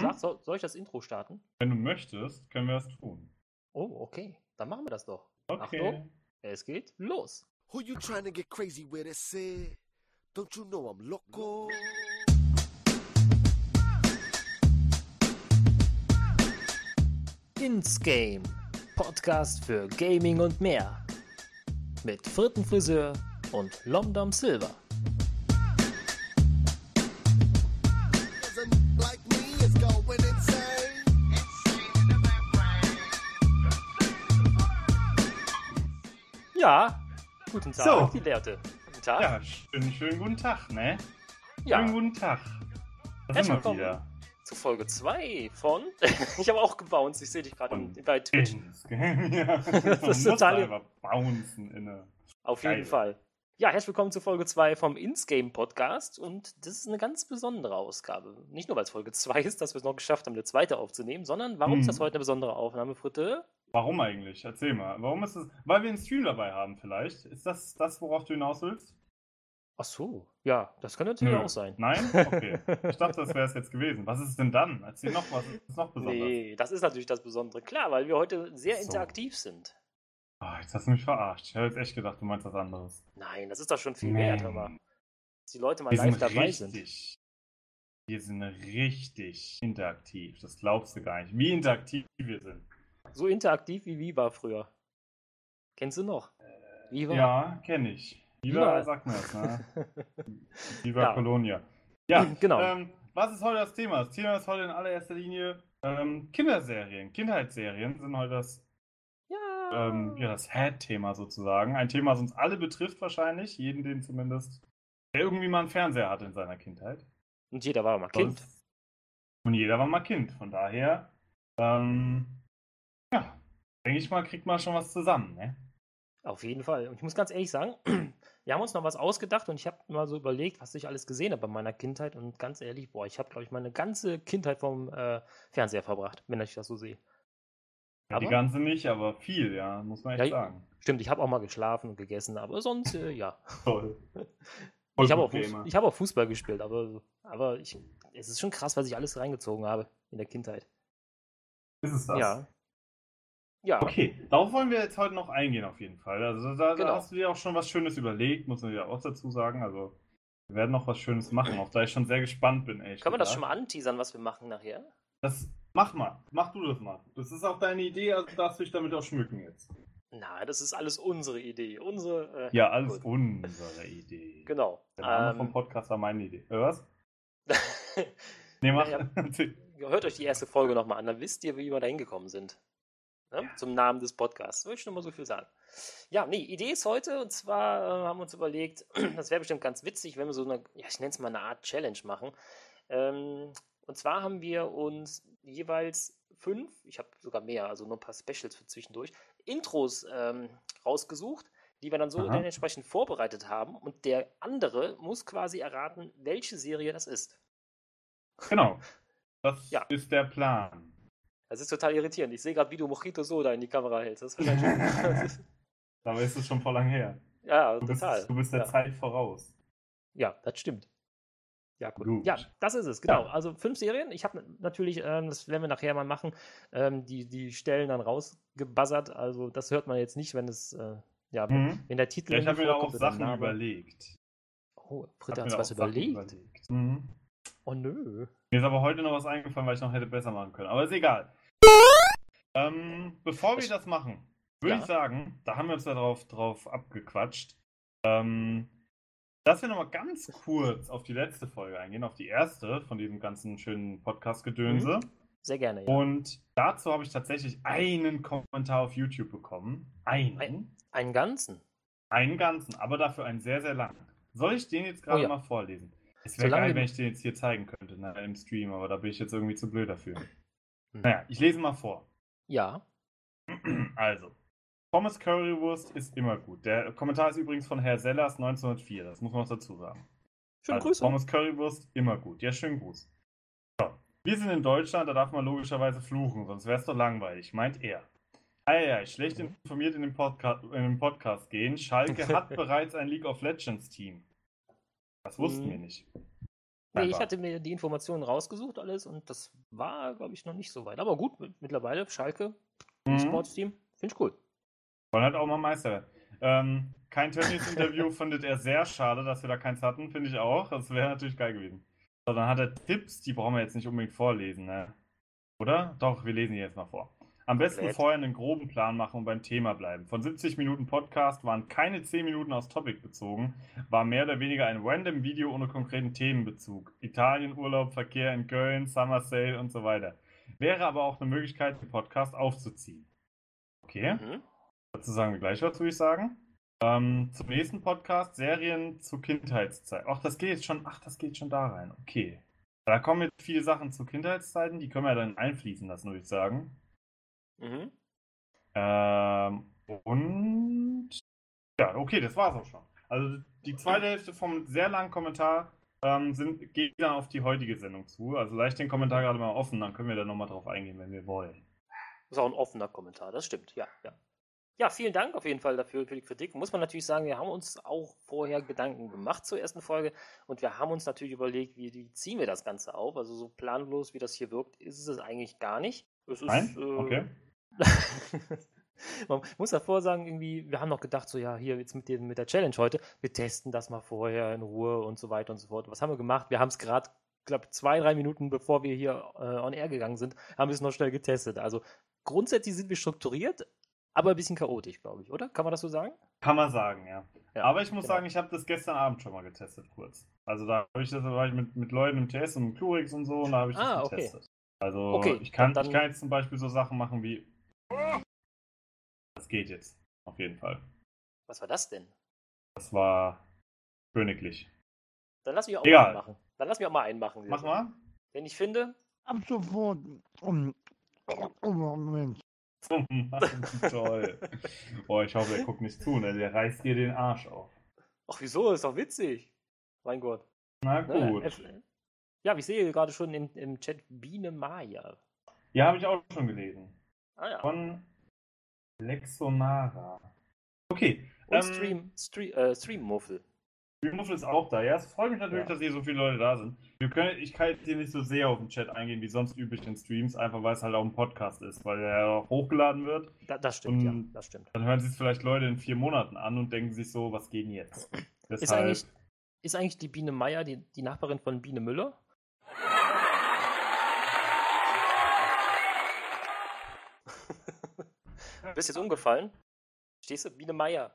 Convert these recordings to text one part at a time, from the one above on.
Sag, soll, soll ich das Intro starten? Wenn du möchtest, können wir das tun. Oh, okay. Dann machen wir das doch. Okay. Achtung, es geht los. Who you trying to get crazy with it, say? Don't you know I'm loco? Ins Game. Podcast für Gaming und mehr. Mit Frittenfriseur und Lomdom Silver. Ja, guten Tag, So. die Lehrte. Guten Tag. Ja, schönen, schönen guten Tag, ne? Ja, Schönen guten Tag. Da Herzlich willkommen. wieder. zu Folge 2 von. ich habe auch gebounced, ich sehe dich gerade bei Twitch. Ja, Das ist total- bouncen inne. Auf Geil. jeden Fall. Ja, herzlich willkommen zu Folge 2 vom Insgame Podcast und das ist eine ganz besondere Ausgabe. Nicht nur, weil es Folge 2 ist, dass wir es noch geschafft haben, eine zweite aufzunehmen, sondern warum ist Mhm. das heute eine besondere Aufnahme, Fritte? Warum eigentlich? Erzähl mal. Warum ist es? Weil wir einen Stream dabei haben, vielleicht. Ist das das, worauf du hinaus willst? Ach so, ja, das kann natürlich Nö. auch sein. Nein? Okay. Ich dachte, das wäre es jetzt gewesen. Was ist es denn dann? Erzähl noch was. Ist noch besonders? Nee, das ist natürlich das Besondere. Klar, weil wir heute sehr So. interaktiv sind. Ah, jetzt hast du mich verarscht. Ich habe jetzt echt gedacht, du meinst was anderes. Nein, das ist doch schon viel wert, hör mal. Nee. Dass die Leute mal Wir live sind dabei sind. richtig. Wir sind richtig interaktiv. Das glaubst du gar nicht. Wie interaktiv wir sind. So interaktiv wie Viva früher. Kennst du noch? Viva? Ja, kenne ich. Viva Viva. sagt mir das, ne? Viva Ja. Colonia. Ja, Genau. Ähm, was ist heute das Thema? Das Thema ist heute in allererster Linie ähm, Kinderserien. Kindheitsserien sind heute das, ja. ähm, ja, das Head-Thema sozusagen. Ein Thema, das uns alle betrifft wahrscheinlich. Jeden, den zumindest, der irgendwie mal einen Fernseher hatte in seiner Kindheit. Und jeder war mal Kind. Und jeder war mal Kind. Von daher, ähm, denke ich mal, kriegt man schon was zusammen, ne? Auf jeden Fall. Und ich muss ganz ehrlich sagen, wir haben uns noch was ausgedacht und ich habe mal so überlegt, was ich alles gesehen habe in meiner Kindheit. Und ganz ehrlich, boah, ich habe, glaube ich, meine ganze Kindheit vom äh, Fernseher verbracht, wenn ich das so sehe. Ja, die ganze nicht, aber viel, ja, muss man echt Ja, sagen. Stimmt, ich habe auch mal geschlafen und gegessen, aber sonst, äh, ja. Toll. Ich habe auch, hab auch Fußball gespielt, aber, aber ich, es ist schon krass, was ich alles reingezogen habe in der Kindheit. Ist es das? Ja. Ja, Okay, darauf wollen wir jetzt heute noch eingehen, auf jeden Fall. Also da, Genau. da hast du dir auch schon was Schönes überlegt, muss man ja auch dazu sagen. Also wir werden noch was Schönes machen, auf da ich schon sehr gespannt bin, echt. können wir das schon mal anteasern, was wir machen nachher? Das, mach mal, mach du das mal. Das ist auch deine Idee, also darfst du dich damit auch schmücken jetzt. Na, das ist alles unsere Idee. Unsere. Äh, Ja, alles gut. unsere Idee. Genau. Der Name vom Ähm, Podcast war meine Idee. Äh, was? Nee, mach. Ja, Hört euch die erste Folge nochmal an, dann wisst ihr, wie wir da hingekommen sind. Ne? Zum Namen des Podcasts. Würde ich nur mal so viel sagen. Ja, nee, Idee ist heute, und zwar äh, haben wir uns überlegt, das wäre bestimmt ganz witzig, wenn wir so eine, ja, ich nenne es mal eine Art Challenge machen. Ähm, und zwar haben wir uns jeweils fünf, ich habe sogar mehr, also nur ein paar Specials für zwischendurch, Intros ähm, rausgesucht, die wir dann so Aha. dann entsprechend vorbereitet haben. Und der andere muss quasi erraten, welche Serie das ist. genau. Das Ja. ist der Plan. Das ist total irritierend. Ich sehe gerade, wie du Mojito Soda in die Kamera hältst. Das ist wahrscheinlich schon, Dabei ist es schon vor lang her. ja, Du bist, total. du bist der ja. Zeit voraus. ja, das stimmt. Ja, gut. Gut. Ja, das ist es, genau. Ja. Also fünf Serien. Ich habe natürlich, ähm, das werden wir nachher mal machen, ähm, die, die Stellen dann rausgebuzzert. Also das hört man jetzt nicht, wenn es, äh, ja, Mhm. wenn der Titel Ja, ich habe mir auch Sachen Name. überlegt. Oh, mir hat was Sachen überlegt. Mhm. Oh nö. Mir ist aber heute noch was eingefallen, weil ich noch hätte besser machen können. Aber ist egal. Ähm, bevor wir das machen, würde Ja. ich sagen, da haben wir uns ja drauf, drauf abgequatscht, ähm, dass wir nochmal ganz kurz auf die letzte Folge eingehen, auf die erste von diesem ganzen schönen Podcast-Gedönse. Sehr gerne, ja. Und dazu habe ich tatsächlich einen Kommentar auf YouTube bekommen. Einen. Ein- Einen ganzen. Einen ganzen, aber dafür einen sehr, sehr langen. Soll ich den jetzt gerade Oh ja. mal vorlesen? Es wäre geil, wenn ich den jetzt hier zeigen könnte ne, im Stream, aber da bin ich jetzt irgendwie zu blöd dafür. Hm. Naja, ich lese mal vor. Ja. Also, Thomas Currywurst ist immer gut. Der Kommentar ist übrigens von Herr Sellers 1904, das muss man noch dazu sagen. Schöne Also, Grüße. Thomas Currywurst, immer gut. Ja, schönen Gruß. So. Wir sind in Deutschland, da darf man logischerweise fluchen, sonst wäre es doch langweilig, meint er. Eieiei, schlecht Mhm. informiert in den, Podca in den Podcast gehen. Schalke hat bereits ein League of Legends Team. Das wussten Mhm. wir nicht. Nee, ich hatte mir die Informationen rausgesucht, alles, und das war, glaube ich, noch nicht so weit. Aber gut, mit- mittlerweile, Schalke, Mhm. Sportsteam, finde ich cool. Wollen halt auch mal Meister werden. Ähm, kein Tönnies-Interview findet er sehr schade, dass wir da keins hatten, finde ich auch. Das wäre natürlich geil gewesen. So, dann hat er Tipps, die brauchen wir jetzt nicht unbedingt vorlesen, ne? Oder? Doch, wir lesen die jetzt mal vor. Am besten Komplett. vorher einen groben Plan machen und beim Thema bleiben. Von 70 Minuten Podcast waren keine 10 Minuten aus Topic bezogen, war mehr oder weniger ein random Video ohne konkreten Themenbezug. Italien, Urlaub, Verkehr in Köln, Summer Sale und so weiter. Wäre aber auch eine Möglichkeit, den Podcast aufzuziehen. Okay. Mhm. Dazu sagen wir gleich was, würde ich sagen. Ähm, zum nächsten Podcast, Serien zur Kindheitszeit. Ach, das geht jetzt schon, ach, das geht schon da rein. Okay. Da kommen jetzt viele Sachen zu Kindheitszeiten, die können wir dann einfließen lassen, würde ich sagen. Mhm. Ähm, und ja, okay, das war's auch schon. Also die zweite Hälfte vom sehr langen Kommentar ähm, sind, geht dann auf die heutige Sendung zu. Also leicht den Kommentar gerade mal offen, dann können wir da nochmal drauf eingehen, wenn wir wollen. Das ist auch ein offener Kommentar, das stimmt, ja, ja. Ja, vielen Dank auf jeden Fall dafür für die Kritik. Muss man natürlich sagen, wir haben uns auch vorher Gedanken gemacht zur ersten Folge und wir haben uns natürlich überlegt, wie, wie ziehen wir das Ganze auf. Also so planlos, wie das hier wirkt, ist es eigentlich gar nicht. Es ist, Nein? äh, Okay. Man muss davor sagen, irgendwie, wir haben noch gedacht, so ja, hier jetzt mit, dem, mit der Challenge heute, wir testen das mal vorher in Ruhe und so weiter und so fort. Was haben wir gemacht? Wir haben es gerade, glaube zwei, drei Minuten bevor wir hier äh, on air gegangen sind, haben wir es noch schnell getestet. Also grundsätzlich sind wir strukturiert, aber ein bisschen chaotisch, glaube ich, oder? Kann man das so sagen? Kann man sagen, ja. Ja, Aber ich muss genau. sagen, ich habe das gestern Abend schon mal getestet, kurz. Also da habe ich das, da war ich mit, mit Leuten im TS und Clurix und so und da habe ich das Ah, okay. getestet. Also Okay, ich, kann, dann- ich kann jetzt zum Beispiel so Sachen machen wie. Das geht jetzt. Auf jeden Fall. Was war das denn? Das war königlich. Dann lass mich auch Egal. mal einen machen. Dann lass mich auch mal einen machen. Mach mal. Denn ich finde, Ab sofort. Um, um, Moment. Oh Mann, toll. Boah, ich hoffe, er guckt nicht zu, ne? Der reißt dir den Arsch auf. ach wieso, ist doch witzig. Mein Gott. Na Ne? gut. Ja, ich sehe gerade schon im, im Chat Biene Maya. Ja, habe ich auch schon gelesen. Ah ja. Von Lexonara. Okay. Und ähm, Stream, Stream, äh, Stream-Muffel. Muffel ist auch da. Ja, es freut mich natürlich, Ja. dass hier so viele Leute da sind. Wir können, ich kann jetzt hier nicht so sehr auf den Chat eingehen, wie sonst üblich in Streams, einfach weil es halt auch ein Podcast ist, weil er auch hochgeladen wird. Da, das stimmt, ja, das stimmt. Dann hören sich vielleicht Leute in vier Monaten an und denken sich so, was geht denn jetzt? Ist Deshalb, eigentlich, ist eigentlich die Biene Meier die, die Nachbarin von Biene Müller? Bist jetzt umgefallen? Stehst du? Biene Meier.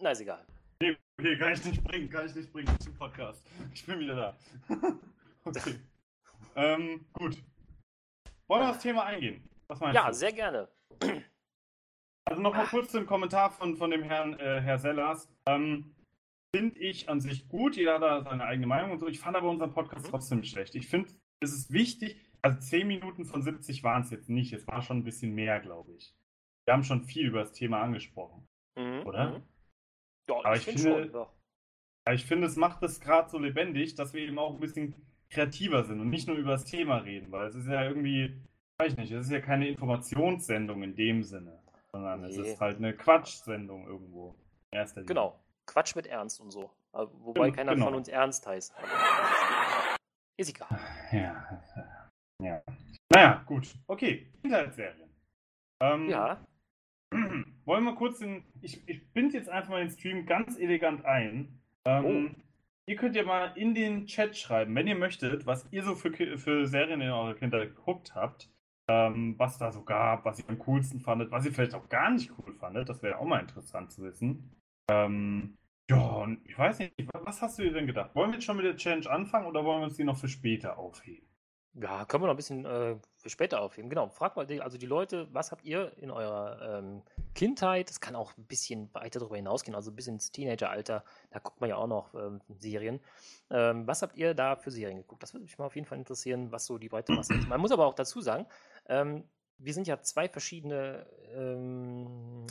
Na, ist egal. nee, okay, kann ich nicht bringen, kann ich nicht bringen zum Podcast. Ich bin wieder da. okay. ähm, gut. Wollen wir aufs Thema eingehen? Was meinst Ja, du? sehr gerne. Also nochmal kurz zum Kommentar von, von dem Herrn äh, Herr Sellers. Ähm, finde ich an sich gut, jeder hat da seine eigene Meinung und so. Ich fand aber unseren Podcast Mhm. trotzdem schlecht. Ich finde, es ist wichtig, also 10 Minuten von 70 waren es jetzt nicht, es war schon ein bisschen mehr, glaube ich. Wir haben schon viel über das Thema angesprochen, Mhm, oder? mhm. Ja, Aber ich finde schon. Ja. Aber ich finde, es macht es gerade so lebendig, dass wir eben auch ein bisschen kreativer sind und nicht nur über das Thema reden, weil es ist ja irgendwie, weiß ich nicht, es ist ja keine Informationssendung in dem Sinne, sondern es Nee. ist halt eine Quatschsendung irgendwo. Erster Linie. Genau. Quatsch mit Ernst und so. Aber Wobei Gen- keiner genau. von uns Ernst heißt. Ist egal. Ja. ja. Naja, gut. Okay, Kindheitsserien. Ähm, Ja, Wollen wir kurz den. Ich, ich binde jetzt einfach mal den Stream ganz elegant ein. Ähm, Oh. Ihr könnt ja mal in den Chat schreiben, wenn ihr möchtet, was ihr so für, für Serien in eurer Kindheit geguckt habt. Ähm, was da so gab, was ihr am coolsten fandet, was ihr vielleicht auch gar nicht cool fandet. Das wäre auch mal interessant zu wissen. Ähm, ja, und ich weiß nicht, wa- was hast du dir denn gedacht? Wollen wir jetzt schon mit der Challenge anfangen oder wollen wir uns die noch für später aufheben? ja, können wir noch ein bisschen äh, für später aufheben. Genau, fragt mal die, also die Leute, was habt ihr in eurer ähm, Kindheit? Das kann auch ein bisschen weiter darüber hinausgehen, also bis ins Teenageralter. Da guckt man ja auch noch ähm, Serien. Ähm, was habt ihr da für Serien geguckt? Das würde mich mal auf jeden Fall interessieren, was so die breite Masse ist. Man muss aber auch dazu sagen, ähm, wir sind ja zwei verschiedene, ähm,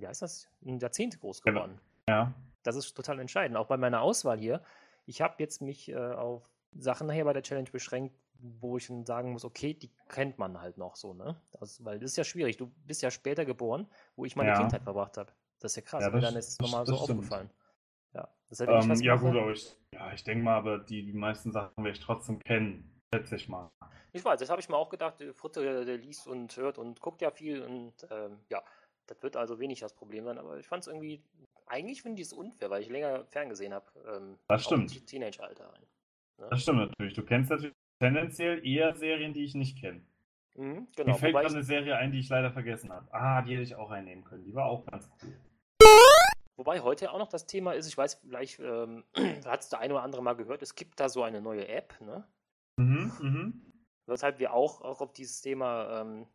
wie heißt das, Jahrzehnte groß Genau. geworden. Ja. Das ist total entscheidend. Auch bei meiner Auswahl hier. Ich habe jetzt mich äh, auf Sachen nachher bei der Challenge beschränkt, wo ich dann sagen muss, okay, die kennt man halt noch so, ne? Das, weil das ist ja schwierig. Du bist ja später geboren, wo ich meine Ja. Kindheit verbracht habe. Das ist ja krass. Ja, das- dann ist es das- nochmal so das stimmt. aufgefallen. Ja, wenn ich Ähm, ja, gut, aber ich, ja, ich denke mal, aber die, die meisten Sachen werde ich trotzdem kennen. Schätze ich mal. Ich weiß, das habe ich mir auch gedacht. Fritte, der, liest und hört und guckt ja viel und ähm, ja, das wird also wenig das Problem sein. Aber ich fand es irgendwie, eigentlich finde ich es unfair, weil ich länger ferngesehen habe. Ähm, Das stimmt. im Teenager-Alter rein. Das stimmt natürlich. Du kennst natürlich tendenziell eher Serien, die ich nicht kenne. Mhm, Mir genau. fällt Wobei gerade eine Serie ein, die ich leider vergessen habe. Ah, die hätte ich auch einnehmen können. Die war auch ganz cool. wobei heute auch noch das Thema ist, ich weiß, vielleicht ähm, hat es der eine oder andere mal gehört, es gibt da so eine neue App, ne? Mhm, mhm. Weshalb wir auch, auch auf dieses Thema ähm,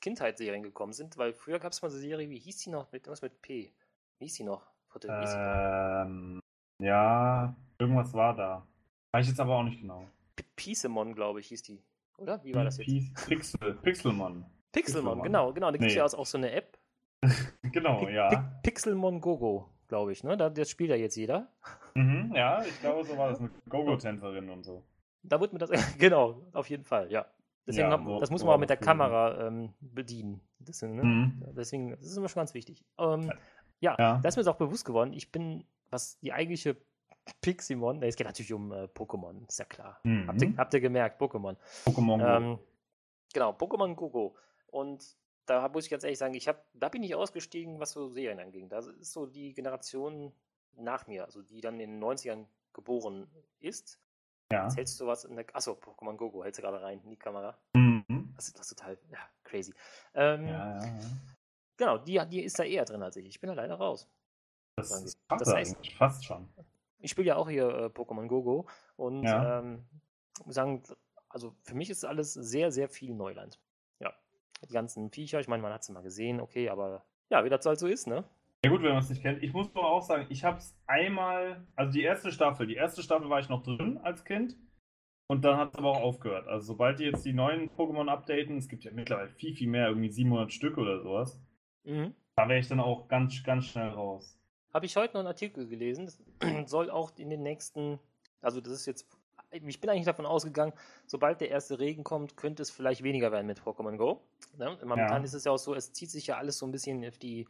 Kindheitsserien gekommen sind, weil früher gab es mal so eine Serie, wie hieß die noch? Mit, was mit P? Wie hieß die noch? Hieß die noch? Ähm, ja, irgendwas war da. Weiß ich jetzt aber auch nicht genau. P- Piesemon, glaube ich, hieß die. Oder? Wie war das jetzt? Pix- Pixel, Pixelmon. Pixelmon, genau, genau. Da gibt es ja auch so eine App. Genau, ja. Pi- Pixelmon Gogo, glaube ich, ne? Da, das spielt ja jetzt jeder. Mhm, ja, ich glaube, so war das mit Gogo-Tänzerin und so. Da wird mir das, genau, auf jeden Fall, ja. Deswegen, Ja, so- das muss man auch mit das der. Kamera ähm, bedienen. Deswegen, ne? Mhm. Deswegen, das ist immer schon ganz wichtig. Ähm, ja, Ja. da ist mir jetzt auch bewusst geworden, ich bin, was die eigentliche Piximon, ne, es geht natürlich um äh, Pokémon, ist ja klar. Mhm. Habt, ihr, habt ihr gemerkt, Pokémon. Pokémon Go. Ähm, genau, Pokémon Gogo. Und da muss ich ganz ehrlich sagen, ich hab, da bin ich ausgestiegen, was so Serien anging. Da ist so die Generation nach mir, also die dann in den 90ern geboren ist. ja. Jetzt hältst du was in der. Achso, Pokémon Gogo, hältst du gerade rein in die Kamera. Mhm. Das ist das ist total ja, crazy. Ähm, Ja, ja. Genau, die, die ist da eher drin als ich. Ich bin da leider raus. Das, das, das Das heißt- fast schon. Ich spiele ja auch hier äh, Pokémon Gogo und Ja. ähm, sagen, also für mich ist alles sehr, sehr viel Neuland. Ja, die ganzen Viecher, ich meine, man hat sie mal gesehen, okay, aber ja, wie das halt so ist, ne? Ja gut, wenn man es nicht kennt. Ich muss aber auch sagen, ich habe es einmal, also die erste Staffel, die erste Staffel war ich noch drin als Kind und dann hat es aber auch aufgehört. Also sobald die jetzt die neuen Pokémon updaten, es gibt ja mittlerweile viel, viel mehr, irgendwie 700 Stück oder sowas, Mhm. da wäre ich dann auch ganz, ganz schnell raus. Habe ich heute noch einen Artikel gelesen, das soll auch in den nächsten, also das ist jetzt, ich bin eigentlich davon ausgegangen, sobald der erste Regen kommt, könnte es vielleicht weniger werden mit Pokémon Go. Ne? Momentan Ja. ist es ja auch so, es zieht sich ja alles so ein bisschen auf die,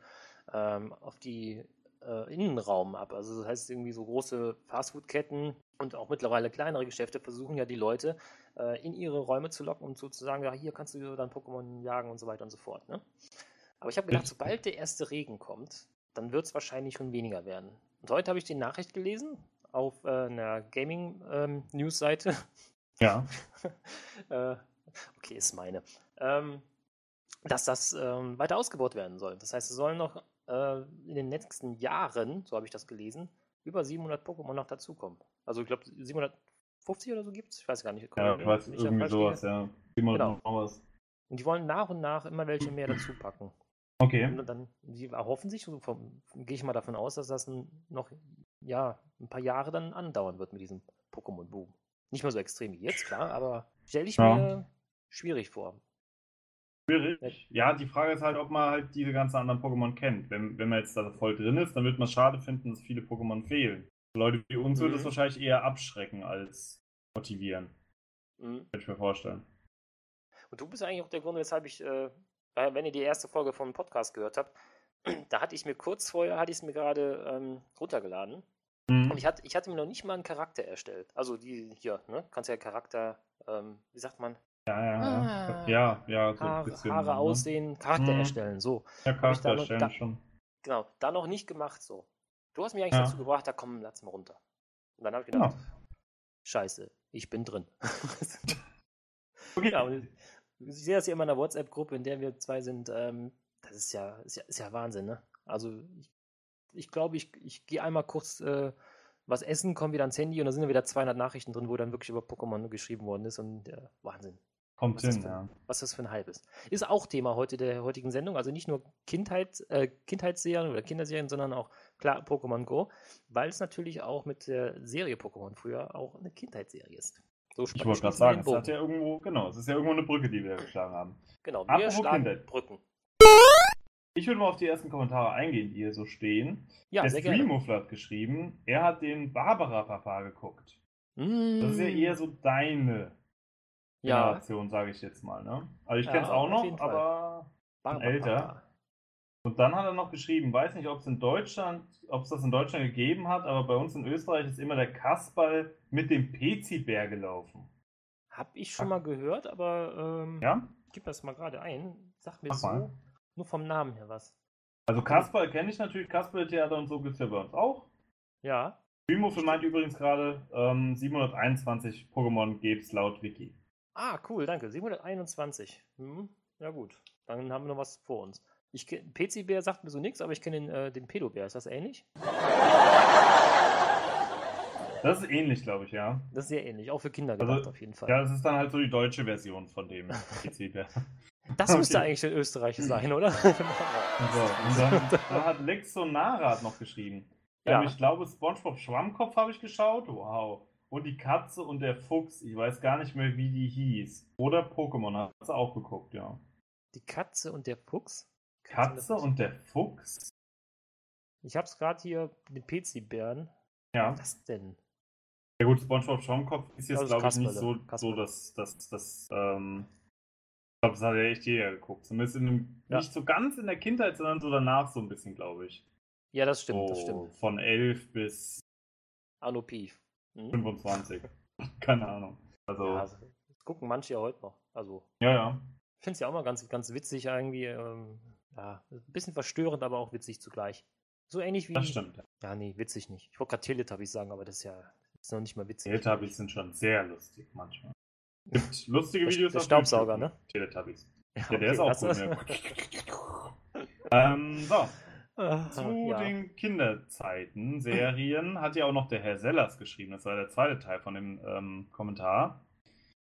ähm, auf die äh, Innenraum ab. Also das heißt irgendwie so große Fastfood-Ketten und auch mittlerweile kleinere Geschäfte versuchen ja die Leute äh, in ihre Räume zu locken und sozusagen, ja, hier kannst du dann Pokémon jagen und so weiter und so fort. Ne? Aber ich habe gedacht, sobald der erste Regen kommt, dann wird es wahrscheinlich schon weniger werden. Und heute habe ich die Nachricht gelesen auf äh, einer Gaming-News-Seite. Ja. äh, okay, ist meine. Ähm, dass das ähm, weiter ausgebaut werden soll. Das heißt, es sollen noch äh, in den nächsten Jahren, so habe ich das gelesen, über 700 Pokémon noch dazukommen. Also ich glaube 750 oder so gibt es. Ich weiß gar nicht. Ja, ich weiß, irgendwie sowas, ja. 700 Genau. Und die wollen nach und nach immer welche mehr dazu packen. Okay. Und dann, die erhoffen sich, so vom- gehe ich mal davon aus, dass das noch ja, ein paar Jahre dann andauern wird mit diesem Pokémon-Boom. Nicht mehr so extrem wie jetzt, klar, aber stelle ich Ja. mir schwierig vor. Schwierig. Ja, die Frage ist halt, ob man halt diese ganzen anderen Pokémon kennt. Wenn, wenn man jetzt da voll drin ist, dann wird man es schade finden, dass viele Pokémon fehlen. Leute wie uns würde es Mhm. wahrscheinlich eher abschrecken als motivieren. Mhm. Könnte ich mir vorstellen. Und du bist eigentlich auch der Grund, weshalb ich, äh, weil, wenn ihr die erste Folge vom Podcast gehört habt, da hatte ich mir kurz vorher, hatte ich es mir gerade ähm, runtergeladen. Mhm. Und ich hatte, ich hatte mir noch nicht mal einen Charakter erstellt. Also die hier, ne? Kannst ja Charakter, ähm, wie sagt man, Ja, ja, ja. Ah. Ja, ja, so ein Haare, bisschen. Haare ne? aussehen, Charakter Mhm. erstellen, so. Ja, Charakter noch- erstellen da- schon. Genau, da noch nicht gemacht so. Du hast mich eigentlich Ja. dazu gebracht, da komm, lass mal runter. Und dann habe ich gedacht, scheiße, ich bin drin. Okay. ja, und ich sehe das hier in meiner WhatsApp-Gruppe, in der wir zwei sind. Ähm, das ist ja, ist ja, ist ja Wahnsinn, ne? Also ich, ich glaube, ich, ich gehe einmal kurz äh, was essen, komme wieder ans Handy und da sind ja wieder 200 Nachrichten drin, wo dann wirklich über Pokémon geschrieben worden ist und äh, Wahnsinn Kommt Was hin, denn? ja. was das für ein Hype ist. Ist auch Thema heute der heutigen Sendung, also nicht nur Kindheit, äh, Kindheitsserien oder Kinderserien, sondern auch klar Pokémon Go, weil es natürlich auch mit der Serie Pokémon früher auch eine Kindheitsserie ist. So Ich wollte gerade sagen, es hat ja irgendwo, genau, es ist ja irgendwo eine Brücke, die wir geschlagen haben. Genau, wir Apropos schlagen Kindheit. Brücken. Ich würde mal auf die ersten Kommentare eingehen, die hier so stehen. Ja, der. Streamuffler hat geschrieben, er hat den Barbara-Papa geguckt. Das ist ja Mm, eher so deine ja, Generation, sage ich jetzt mal. Ne? Also ich Ja, kenne es auch noch, aber älter. Und dann hat er noch geschrieben, weiß nicht, ob es in Deutschland, ob es das in Deutschland gegeben hat, aber bei uns in Österreich ist immer der Kasperl mit dem Pezi-Bär gelaufen. Hab ich schon mal gehört, aber ähm, Ja? gib das mal gerade ein. Sag mir Mach so mal. nur vom Namen her was. Also Kasperl kenne ich natürlich, Kasperl-Theater und so gibt es ja bei uns auch. Ja. Streammuffel meint übrigens gerade, ähm, 721 Pokémon gäbe es laut Wiki. Ah, cool, danke. 721. Hm, ja gut, dann haben wir noch was vor uns. Ich PC-Bär sagt mir so nichts, aber ich kenne den, äh, den Pedobär. Ist das ähnlich? Das ist ähnlich, glaube ich, ja. Das ist sehr ähnlich, auch für Kinder Also, gedacht auf jeden Fall. Ja, das ist dann halt so die deutsche Version von dem PC-Bär. das müsste okay. eigentlich in Österreich sein, oder? So, und dann, dann hat Lexonarat noch geschrieben. Ja. Ähm, ich glaube, SpongeBob Schwammkopf habe ich geschaut. Wow. Und die Katze und der Fuchs. Ich weiß gar nicht mehr, wie die hieß. Oder Pokémon hat sie auch geguckt, ja. Die Katze und der Fuchs? Katze und der Fuchs? Ich hab's gerade hier, den PC-Bären. Ja. Was denn? Ja gut, SpongeBob Schwammkopf ist jetzt, Das ist glaube ich, nicht so, so Kasperle. das, das, das, ähm, ich glaube, das hat ja echt jeder geguckt. Zumindest in einem, Ja. nicht so ganz in der Kindheit, sondern so danach so ein bisschen, glaube ich. Ja, das stimmt, so das stimmt. von 11 bis Arno Pief. Hm? 25. Keine Ahnung. Also, Ja, ja, also, das gucken manche ja heute noch. Also, ja. ich finde es ja auch mal ganz, ganz witzig irgendwie. Ähm, ja, ein bisschen verstörend, aber auch witzig zugleich. So ähnlich wie. Das stimmt. Ja, nee, witzig nicht. Ich wollte gerade Teletubbies sagen, aber das ist ja das ist noch nicht mal witzig. Teletubbies sind schon sehr lustig manchmal. Gibt lustige Der- Videos der auf Staubsauger, YouTube ne? Teletubbies. Ja, Ja, der ist okay, auch du- Ne? ähm, so, Ah, zu ja. den Kinderzeiten, Serien, hat ja auch noch der Herr Sellers geschrieben. Das war der zweite Teil von dem ähm, Kommentar.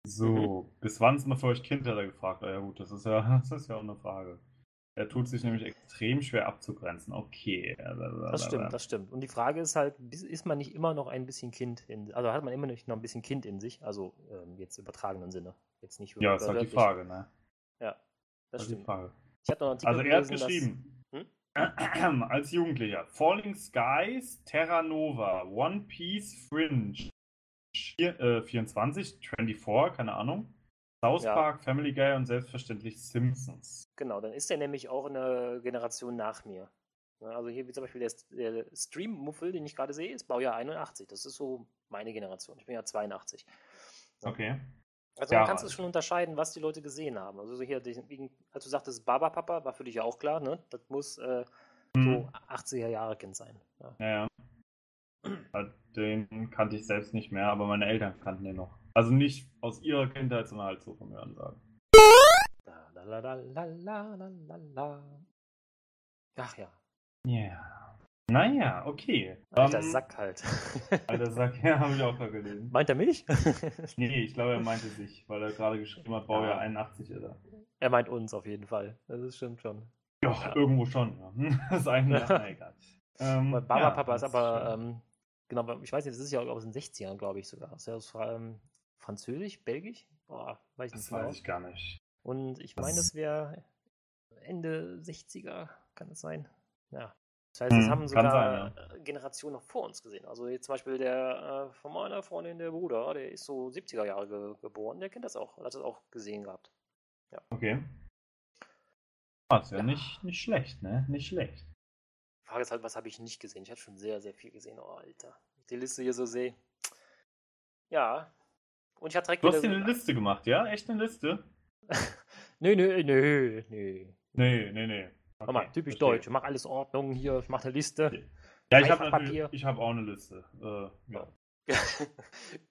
So, Mhm. bis wann ist man für euch Kind, hat er gefragt. Ja gut, das ist ja, das ist ja auch eine Frage. Er tut sich nämlich extrem schwer abzugrenzen. Okay. Das stimmt, das stimmt. Und die Frage ist halt, ist man nicht immer noch ein bisschen Kind in, also hat man immer noch ein bisschen Kind in sich, also ähm, jetzt im übertragenen Sinne, jetzt nicht Ja, ist halt die. Frage, ne? Ja, das Das ist die stimmt. Frage. Ich habe noch einen Artikel Also er hat geschrieben, Hm? als Jugendlicher, Falling Skies, Terra Nova, One Piece, Fringe, vier- äh, 24, 24, keine Ahnung, South Ja. Park, Family Guy und selbstverständlich Simpsons. genau, dann ist er nämlich auch eine Generation nach mir. Also hier wie zum Beispiel der, der Stream-Muffel, den ich gerade sehe, ist Baujahr 81. Das ist so meine Generation. Ich bin ja 82. Ja. Okay. Also Ja, man kannst du halt. schon unterscheiden, was die Leute gesehen haben. Also so hier, wegen, als du sagtest, Baba Papa, war für dich ja auch klar, ne? Das muss äh, so Hm. 80er Jahre Kind sein. Ja. Ja, ja. Äh, Den kannte ich selbst nicht mehr, aber meine Eltern kannten den noch. Also nicht aus ihrer Kindheit, sondern halt so vom Hören sagen. Ach ja, Ja. Naja, okay. alter Ähm, Sack halt. Alter Sack, ja, habe ich auch gerade gelesen. Meint er mich? Nee, ich glaube, er meinte sich, weil er gerade geschrieben hat, Baujahr Ja. 81 ist er. er meint uns auf jeden Fall. Das ist stimmt schon. Ja, Ja. irgendwo schon. Ja. Das ist eigentlich, na egal. Ähm, Baba ja, Papa ist aber, ähm, genau, ich weiß nicht, das ist ja aus den 60ern, glaube ich sogar. Das ist ja aus ähm, Französisch, Belgisch? Boah, weiß ich das nicht genau. weiß ich gar nicht. Und ich Das meine, das wäre Ende 60er, kann es sein? Ja. Das heißt, das Hm, haben sogar sein, äh, Generationen noch vor uns gesehen. Also jetzt zum Beispiel der äh, von meiner Freundin, der Bruder, der ist so 70er Jahre ge geboren, der kennt das auch, hat das auch gesehen gehabt. Okay. Ah, ist ja, Ja. Nicht, nicht schlecht, ne? Nicht schlecht. Die Frage ist halt, was habe ich nicht gesehen? Ich hatte schon sehr, sehr viel gesehen. Oh, Alter. Die Liste hier so sehe. Ja. Und ich hatte direkt Du hast dir eine Liste gemacht, ja? Echt eine Liste? Nö, nö, nö, nö. Nee, nee, nee. Guck mal, Okay, typisch verstehe. deutsch. Ich mach alles Ordnung hier, ich mache eine Liste. Ja, ich habe habe auch eine Liste. Äh, ja.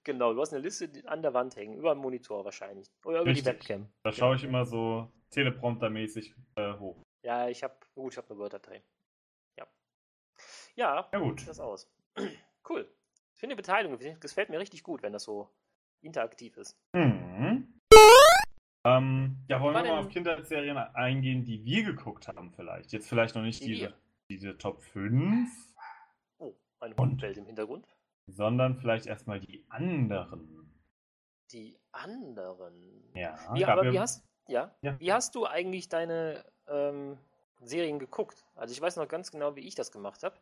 genau, du hast eine Liste an der Wand hängen, über dem Monitor wahrscheinlich. Oder über Richtig. die Webcam. Da schaue ich immer so telepromptermäßig äh, hoch. Ja, ich habe, gut, ich habe eine Word-Datei. Ja. Ja, Ja gut. sieht das aus. cool. Ich finde die Beteiligung, das gefällt mir richtig gut, wenn das so interaktiv ist. Mhm. Ähm, ja, wollen War wir mal auf Kindheitsserien eingehen, die wir geguckt haben vielleicht. Jetzt vielleicht noch nicht Die diese, diese Top 5, Oh, eine? Hundwelt im Hintergrund. sondern vielleicht erstmal die anderen. Die anderen. Ja, Wie, aber wie hast, ja, Ja. wie hast du eigentlich deine ähm, Serien geguckt? Also ich weiß noch ganz genau, wie ich das gemacht habe.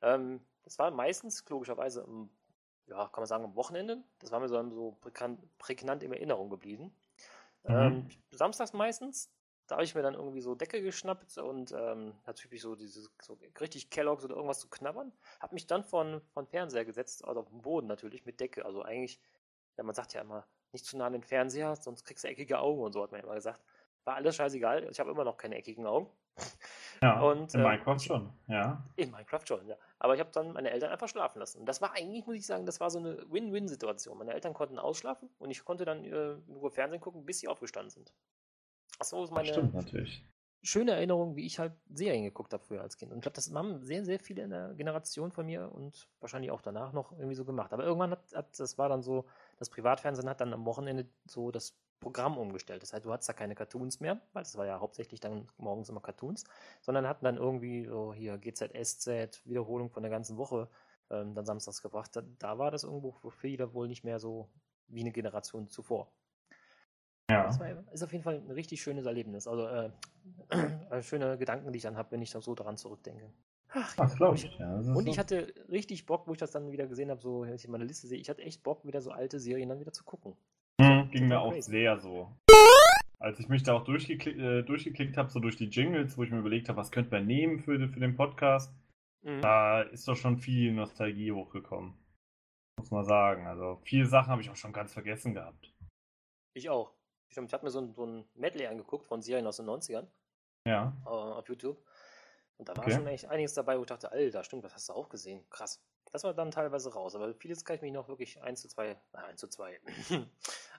Ähm, das war meistens, logischerweise, am, ja, kann man sagen, am Wochenende. Das war mir so, so prägnant, in Erinnerung geblieben. Mhm. Ähm, samstags meistens, Da habe ich mir dann irgendwie so Decke geschnappt und ähm, natürlich so dieses so richtig Kelloggs oder irgendwas zu knabbern. Habe mich dann von, von Fernseher gesetzt, also auf den Boden natürlich mit Decke. Also eigentlich, ja, man sagt ja immer, nicht zu nah an den Fernseher, sonst kriegst du eckige Augen und so, hat man immer gesagt. War alles scheißegal. Ich habe immer noch keine eckigen Augen. Ja, Und, in äh, Minecraft schon, ja. In Minecraft schon, ja. Aber ich habe dann meine Eltern einfach schlafen lassen. Und das war eigentlich, muss ich sagen, das war so eine Win-Win-Situation. Meine Eltern konnten ausschlafen und ich konnte dann äh, nur Fernsehen gucken, bis sie aufgestanden sind. Das Das meine stimmt natürlich. schöne Erinnerung, wie ich halt Serien geguckt habe früher als Kind. Und ich glaube, das haben sehr, sehr viele in der Generation von mir und wahrscheinlich auch danach noch irgendwie so gemacht. Aber irgendwann hat, hat das war dann so, das Privatfernsehen hat dann am Wochenende so das Programm umgestellt. Das heißt, du hattest da keine Cartoons mehr, weil das war ja hauptsächlich dann morgens immer Cartoons, sondern hatten dann irgendwie so hier GZSZ, Wiederholung von der ganzen Woche, ähm, dann samstags gebracht. Da, da war das irgendwo für viele wohl nicht mehr so wie eine Generation zuvor. Ja. Das war, ist auf jeden Fall ein richtig schönes Erlebnis. Also äh, äh, schöne Gedanken, die ich dann habe, wenn ich dann so daran zurückdenke. Ach, Das glaube und ich. Ja, Und so. ich hatte richtig Bock, wo ich das dann wieder gesehen habe, so wenn ich meine Liste sehe, ich hatte echt Bock, wieder so alte Serien dann wieder zu gucken. Ging mir auch crazy. sehr so. Als ich mich da auch durchgeklickt, äh, durchgeklickt habe, so durch die Jingles, wo ich mir überlegt habe, was könnte man nehmen für, für den Podcast, Mhm. da ist doch schon viel Nostalgie hochgekommen. Muss man sagen. Also viele Sachen habe ich auch schon ganz vergessen gehabt. Ich auch. Ich, ich habe mir so ein, so ein Medley angeguckt von Serien aus den 90ern Ja. äh, auf YouTube. Und da war Okay. schon echt einiges dabei, wo ich dachte, Alter, stimmt, das hast du auch gesehen. Krass. Das war dann teilweise raus, aber vieles kann ich mich noch wirklich 1 zu 2, äh, 1 zu 2,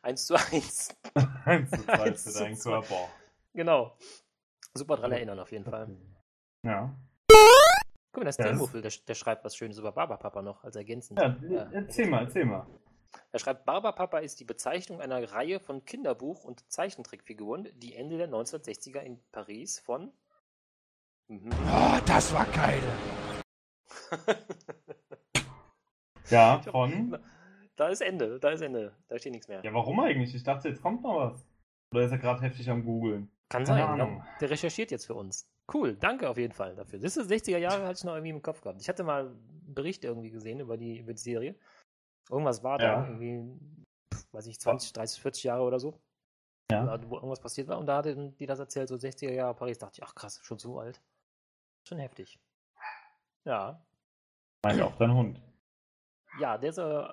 1 zu 1, Eins zu zwei Eins für zu deinen zwei. Körper. genau. Super dran erinnern auf jeden Fall. Ja. Guck mal, der Ja, das- Steamwürfel, der, der schreibt was Schönes über Barbapapa noch als ergänzend. ja Äh, erzähl mal, erzähl mal. Er schreibt, Barbapapa ist die Bezeichnung einer Reihe von Kinderbuch- und Zeichentrickfiguren, die Ende der 1960er in Paris von. Mhm. Oh, das war geil. Ja, von. Da ist Ende, da ist Ende. Da steht nichts mehr. Ja, warum eigentlich? Ich dachte, jetzt kommt noch was. Oder ist er gerade heftig am Googeln? Kann keine sein. Ahnung. Ja. Der recherchiert jetzt für uns. Cool, danke auf jeden Fall dafür. Das ist 60er Jahre, hatte ich noch irgendwie im Kopf gehabt. Ich hatte mal einen Bericht irgendwie gesehen über die, über die Serie. Irgendwas war Ja. da, irgendwie, weiß ich, 20, 30, 40 Jahre oder so. Ja. Wo irgendwas passiert war. Und da hatten die das erzählt, so 60er Jahre Paris. Dachte ich, ach krass, schon so alt. Schon heftig. Ja. Meint auch dein Hund. Ja, der ist, äh,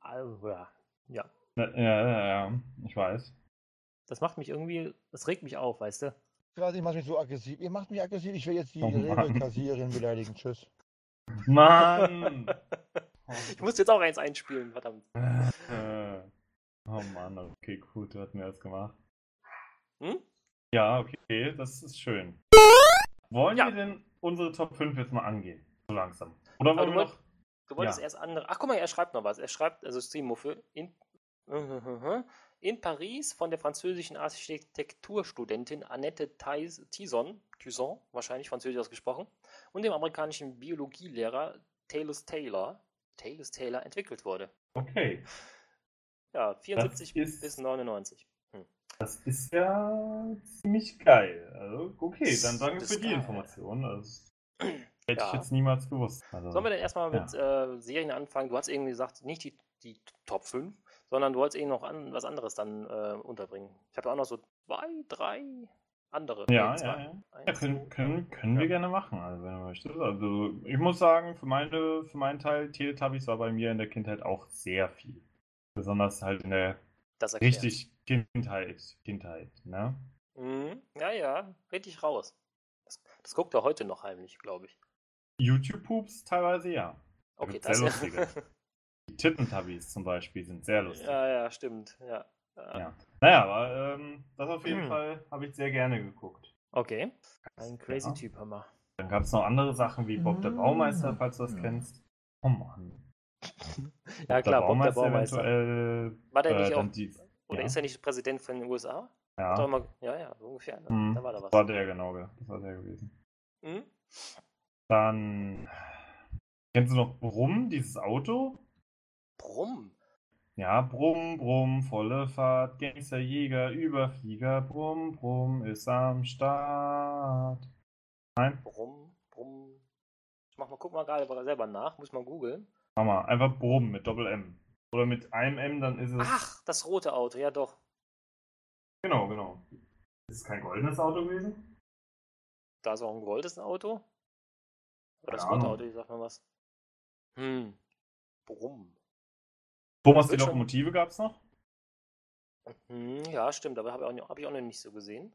also, ja. ja. Ja, ja, ich weiß. Das macht mich irgendwie, das regt mich auf, weißt du? Ich weiß, ich mache mich so aggressiv. Ihr macht mich aggressiv. Ich will jetzt die Oh Mann. Rewe-Kassiererin beleidigen. Tschüss. Mann! Ich muss jetzt auch eins einspielen, verdammt. Äh, oh Mann, okay, gut, du hast mir das gemacht. Hm? Ja, okay, das ist schön. Wollen Ja. wir denn unsere Top 5 jetzt mal angehen? So langsam. Oder wollen du wir noch. Du wolltest Ja. erst andere. Ach, guck mal, er schreibt noch was. Er schreibt, also Streammuffel, in, in Paris von der französischen Architekturstudentin Annette Tison, Tison, wahrscheinlich französisch ausgesprochen, und dem amerikanischen Biologielehrer Talus Taylor, Talus Taylor entwickelt wurde. Okay, Ja, 74 ist- bis 99. das ist ja ziemlich geil. Also, okay, dann danke für die. Information. Das hätte Ja. ich jetzt niemals gewusst. Also, Sollen wir denn erstmal mit äh, Serien anfangen? Du hast irgendwie gesagt, nicht die, die Top 5, sondern du wolltest irgendwie noch an, was anderes dann äh, unterbringen. Ich habe ja auch noch so zwei, drei andere. ja, ja, ja. Eins, Ja, können, können, können Ja. wir gerne machen, also wenn du möchtest. Also ich muss sagen, für meine, für meinen Teil, Teletubbies war bei mir in der Kindheit auch sehr viel. Besonders halt in der richtig Kindheit, Kindheit, ne? Mhm. Ja, ja, richtig raus. Das, das guckt er heute noch heimlich, glaube ich. YouTube-Poops teilweise ja. Da Okay, das sehr ja. lustige. Die Tittentubbies zum Beispiel sind sehr lustig. ja, ja, stimmt. Ja. Ja. Ja. Naja, aber ähm, das auf jeden Hm. Fall habe ich sehr gerne geguckt. Okay. Ein crazy Ja. Typ, Hammer. Dann gab es noch andere Sachen wie Bob der Baumeister, Mm. falls du das Ja. kennst. Oh Mann. Ja, klar, Bob der Baumeister. War der äh, nicht auch, dann die, oder ja. ist er nicht Präsident von den USA? ja, immer, ja, ja, so ungefähr. Ne? Hm, Da war da das was. war der genau, ja. das war der gewesen. Hm? Dann kennst du noch Brumm, dieses Auto? Brumm. Ja, Brumm, Brumm, volle Fahrt, Gangsterjäger, Überflieger, Brumm, Brumm ist am Start. Nein, Brumm, Brumm. Ich mach mal, guck mal gerade selber nach, muss mal googeln. mach mal, einfach Brumm mit Doppel M. Oder mit einem M, dann ist es. Ach, das rote Auto, ja doch. Genau, genau. Ist es kein goldenes Auto gewesen? Da ist auch ein goldenes Auto. Oder das rote. Auto, ich sag mal was. Hm. Brumm. Thomas, die Wird schon- Lokomotive gab's noch? Hm, ja, stimmt, aber habe ich, auch noch- hab ich auch noch nicht so gesehen.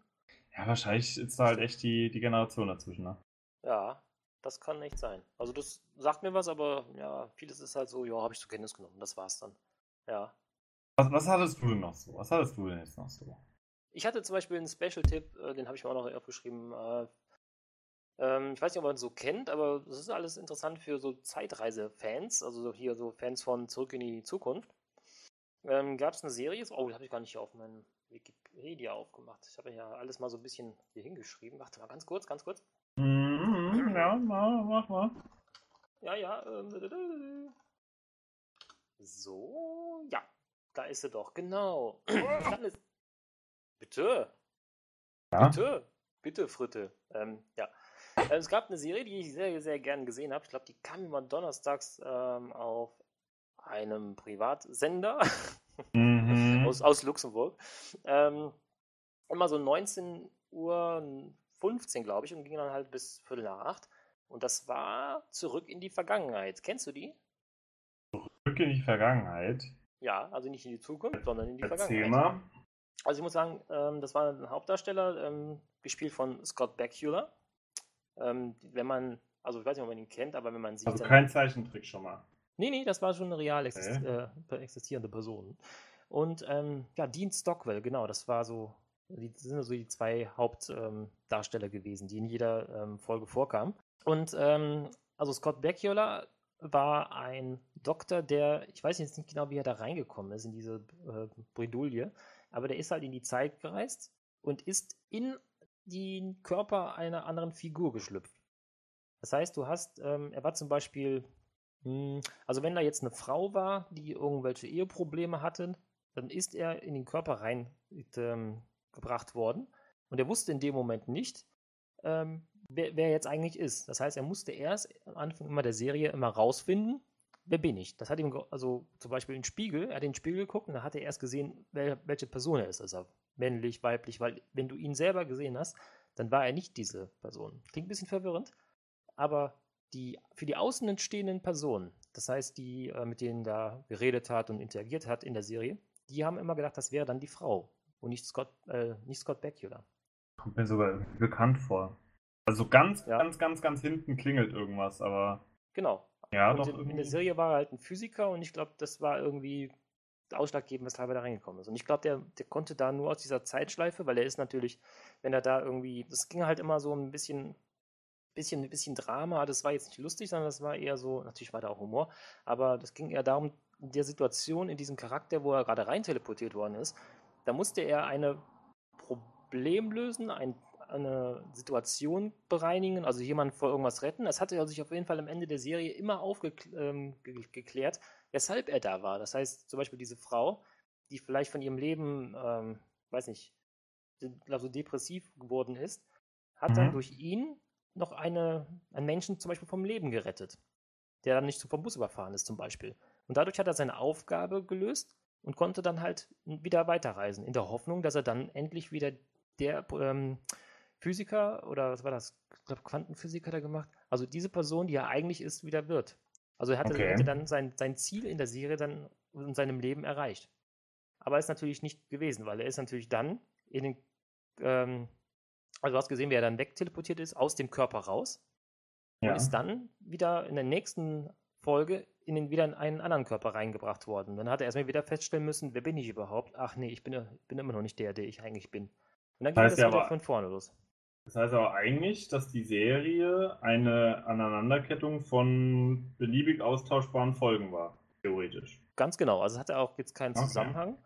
Ja, wahrscheinlich ist da halt echt die, die Generation dazwischen, ne? Ja, das kann echt sein. Also das sagt mir was, aber ja, vieles ist halt so, ja, habe ich zur Kenntnis genommen. Das war's dann. Ja. Was, was hattest du denn noch so? Was hattest du denn jetzt noch so? Ich hatte zum Beispiel einen Special-Tipp, äh, den habe ich mir auch noch aufgeschrieben. Äh, ähm, ich weiß nicht, ob man es so kennt, aber das ist alles interessant für so Zeitreise-Fans, also so hier so Fans von Zurück in die Zukunft. Ähm, Gab es eine Serie, oh, die habe ich gar nicht hier auf meinem Wikipedia aufgemacht. Ich habe ja alles mal so ein bisschen hier hingeschrieben. Warte mal ganz kurz, ganz kurz. Mhm, ja, mach, mach mal. Ja, ja. Ähm, so, ja. Da ist sie doch, genau. Bitte. Ja? Bitte. Bitte, Fritte. Ähm, ja. Äh, Es gab eine Serie, die ich sehr, sehr gern gesehen habe. Ich glaube, die kam immer donnerstags ähm, auf einem Privatsender Mhm. aus, aus Luxemburg. Ähm, immer so 19 Uhr 15, glaube ich, und ging dann halt bis Viertel nach acht. Und das war Zurück in die Vergangenheit. Kennst du die? Zurück in die Vergangenheit. Ja, also nicht in die Zukunft, sondern in die Erzähl Vergangenheit. mal. Also ich muss sagen, ähm, das war ein Hauptdarsteller, ähm, gespielt von Scott Bakula. Ähm, wenn man, also ich weiß nicht, ob man ihn kennt, aber wenn man sieht, Also dann- kein Zeichentrick schon mal. Nee, nee, das war schon eine real exist Okay. äh, existierende Person. Und ähm, ja, Dean Stockwell, genau, das war so, die das sind so die zwei Hauptdarsteller ähm, gewesen, die in jeder ähm, Folge vorkamen. Und ähm, also Scott Bakula war ein Doktor, der, ich weiß jetzt nicht genau, wie er da reingekommen ist in diese äh, Bredouille, aber der ist halt in die Zeit gereist und ist in den Körper einer anderen Figur geschlüpft. Das heißt, du hast, ähm, er war zum Beispiel, mh, also wenn da jetzt eine Frau war, die irgendwelche Eheprobleme hatte, dann ist er in den Körper rein ähm, worden und er wusste in dem Moment nicht, ähm, wer, wer jetzt eigentlich ist. Das heißt, er musste erst am Anfang immer der Serie immer rausfinden, wer bin ich. Das hat ihm, also zum Beispiel den Spiegel, er hat in den Spiegel geguckt und da hat er erst gesehen, wer, welche Person er ist. Also männlich, weiblich, weil wenn du ihn selber gesehen hast, dann war er nicht diese Person. Klingt ein bisschen verwirrend, aber die, für die außen stehenden Personen, das heißt, die, äh, mit denen da geredet hat und interagiert hat in der Serie, die haben immer gedacht, das wäre dann die Frau und nicht Scott, äh, nicht Scott Bakula. Kommt mir sogar bekannt vor. Also ganz, Ja. ganz, ganz, ganz hinten klingelt irgendwas, aber Genau. ja, und doch in, in irgendwie. der Serie war er halt ein Physiker und ich glaube, das war irgendwie ausschlaggebend, weshalb er da reingekommen ist. Und ich glaube, der, der konnte da nur aus dieser Zeitschleife, weil er ist natürlich, wenn er da irgendwie, das ging halt immer so ein bisschen, bisschen, ein bisschen Drama, das war jetzt nicht lustig, sondern das war eher so, natürlich war da auch Humor, aber das ging eher darum, in der Situation, in diesem Charakter, wo er gerade rein teleportiert worden ist, da musste er eine Problem lösen, ein, eine Situation bereinigen, also jemanden vor irgendwas retten. Das hatte er sich auf jeden Fall am Ende der Serie immer aufgeklärt, ähm, weshalb er da war. Das heißt, zum Beispiel diese Frau, die vielleicht von ihrem Leben, ähm, weiß nicht, de- also depressiv geworden ist, hat dann Mhm. durch ihn noch eine, einen Menschen zum Beispiel vom Leben gerettet, der dann nicht so vom Bus überfahren ist zum Beispiel. Und dadurch hat er seine Aufgabe gelöst und konnte dann halt wieder weiterreisen, in der Hoffnung, dass er dann endlich wieder der ähm, Physiker oder was war das? Ich glaube, Quantenphysiker da gemacht. Also diese Person, die er eigentlich ist, wieder wird. Also er hatte, Okay. hätte dann sein, sein Ziel in der Serie dann in seinem Leben erreicht. Aber ist natürlich nicht gewesen, weil er ist natürlich dann in den, ähm, also du hast gesehen, wie er dann wegteleportiert ist, aus dem Körper raus ja. und ist dann wieder in der nächsten Folge in den, wieder in einen anderen Körper reingebracht worden. Dann hat er erstmal wieder feststellen müssen, wer bin ich überhaupt? Ach nee, ich bin, bin immer noch nicht der, der ich eigentlich bin. Und dann ging Heißt das wieder aber- von vorne los. Das heißt aber eigentlich, dass die Serie eine Aneinanderkettung von beliebig austauschbaren Folgen war, theoretisch. Ganz genau. Also es hatte auch jetzt keinen Okay. Zusammenhang.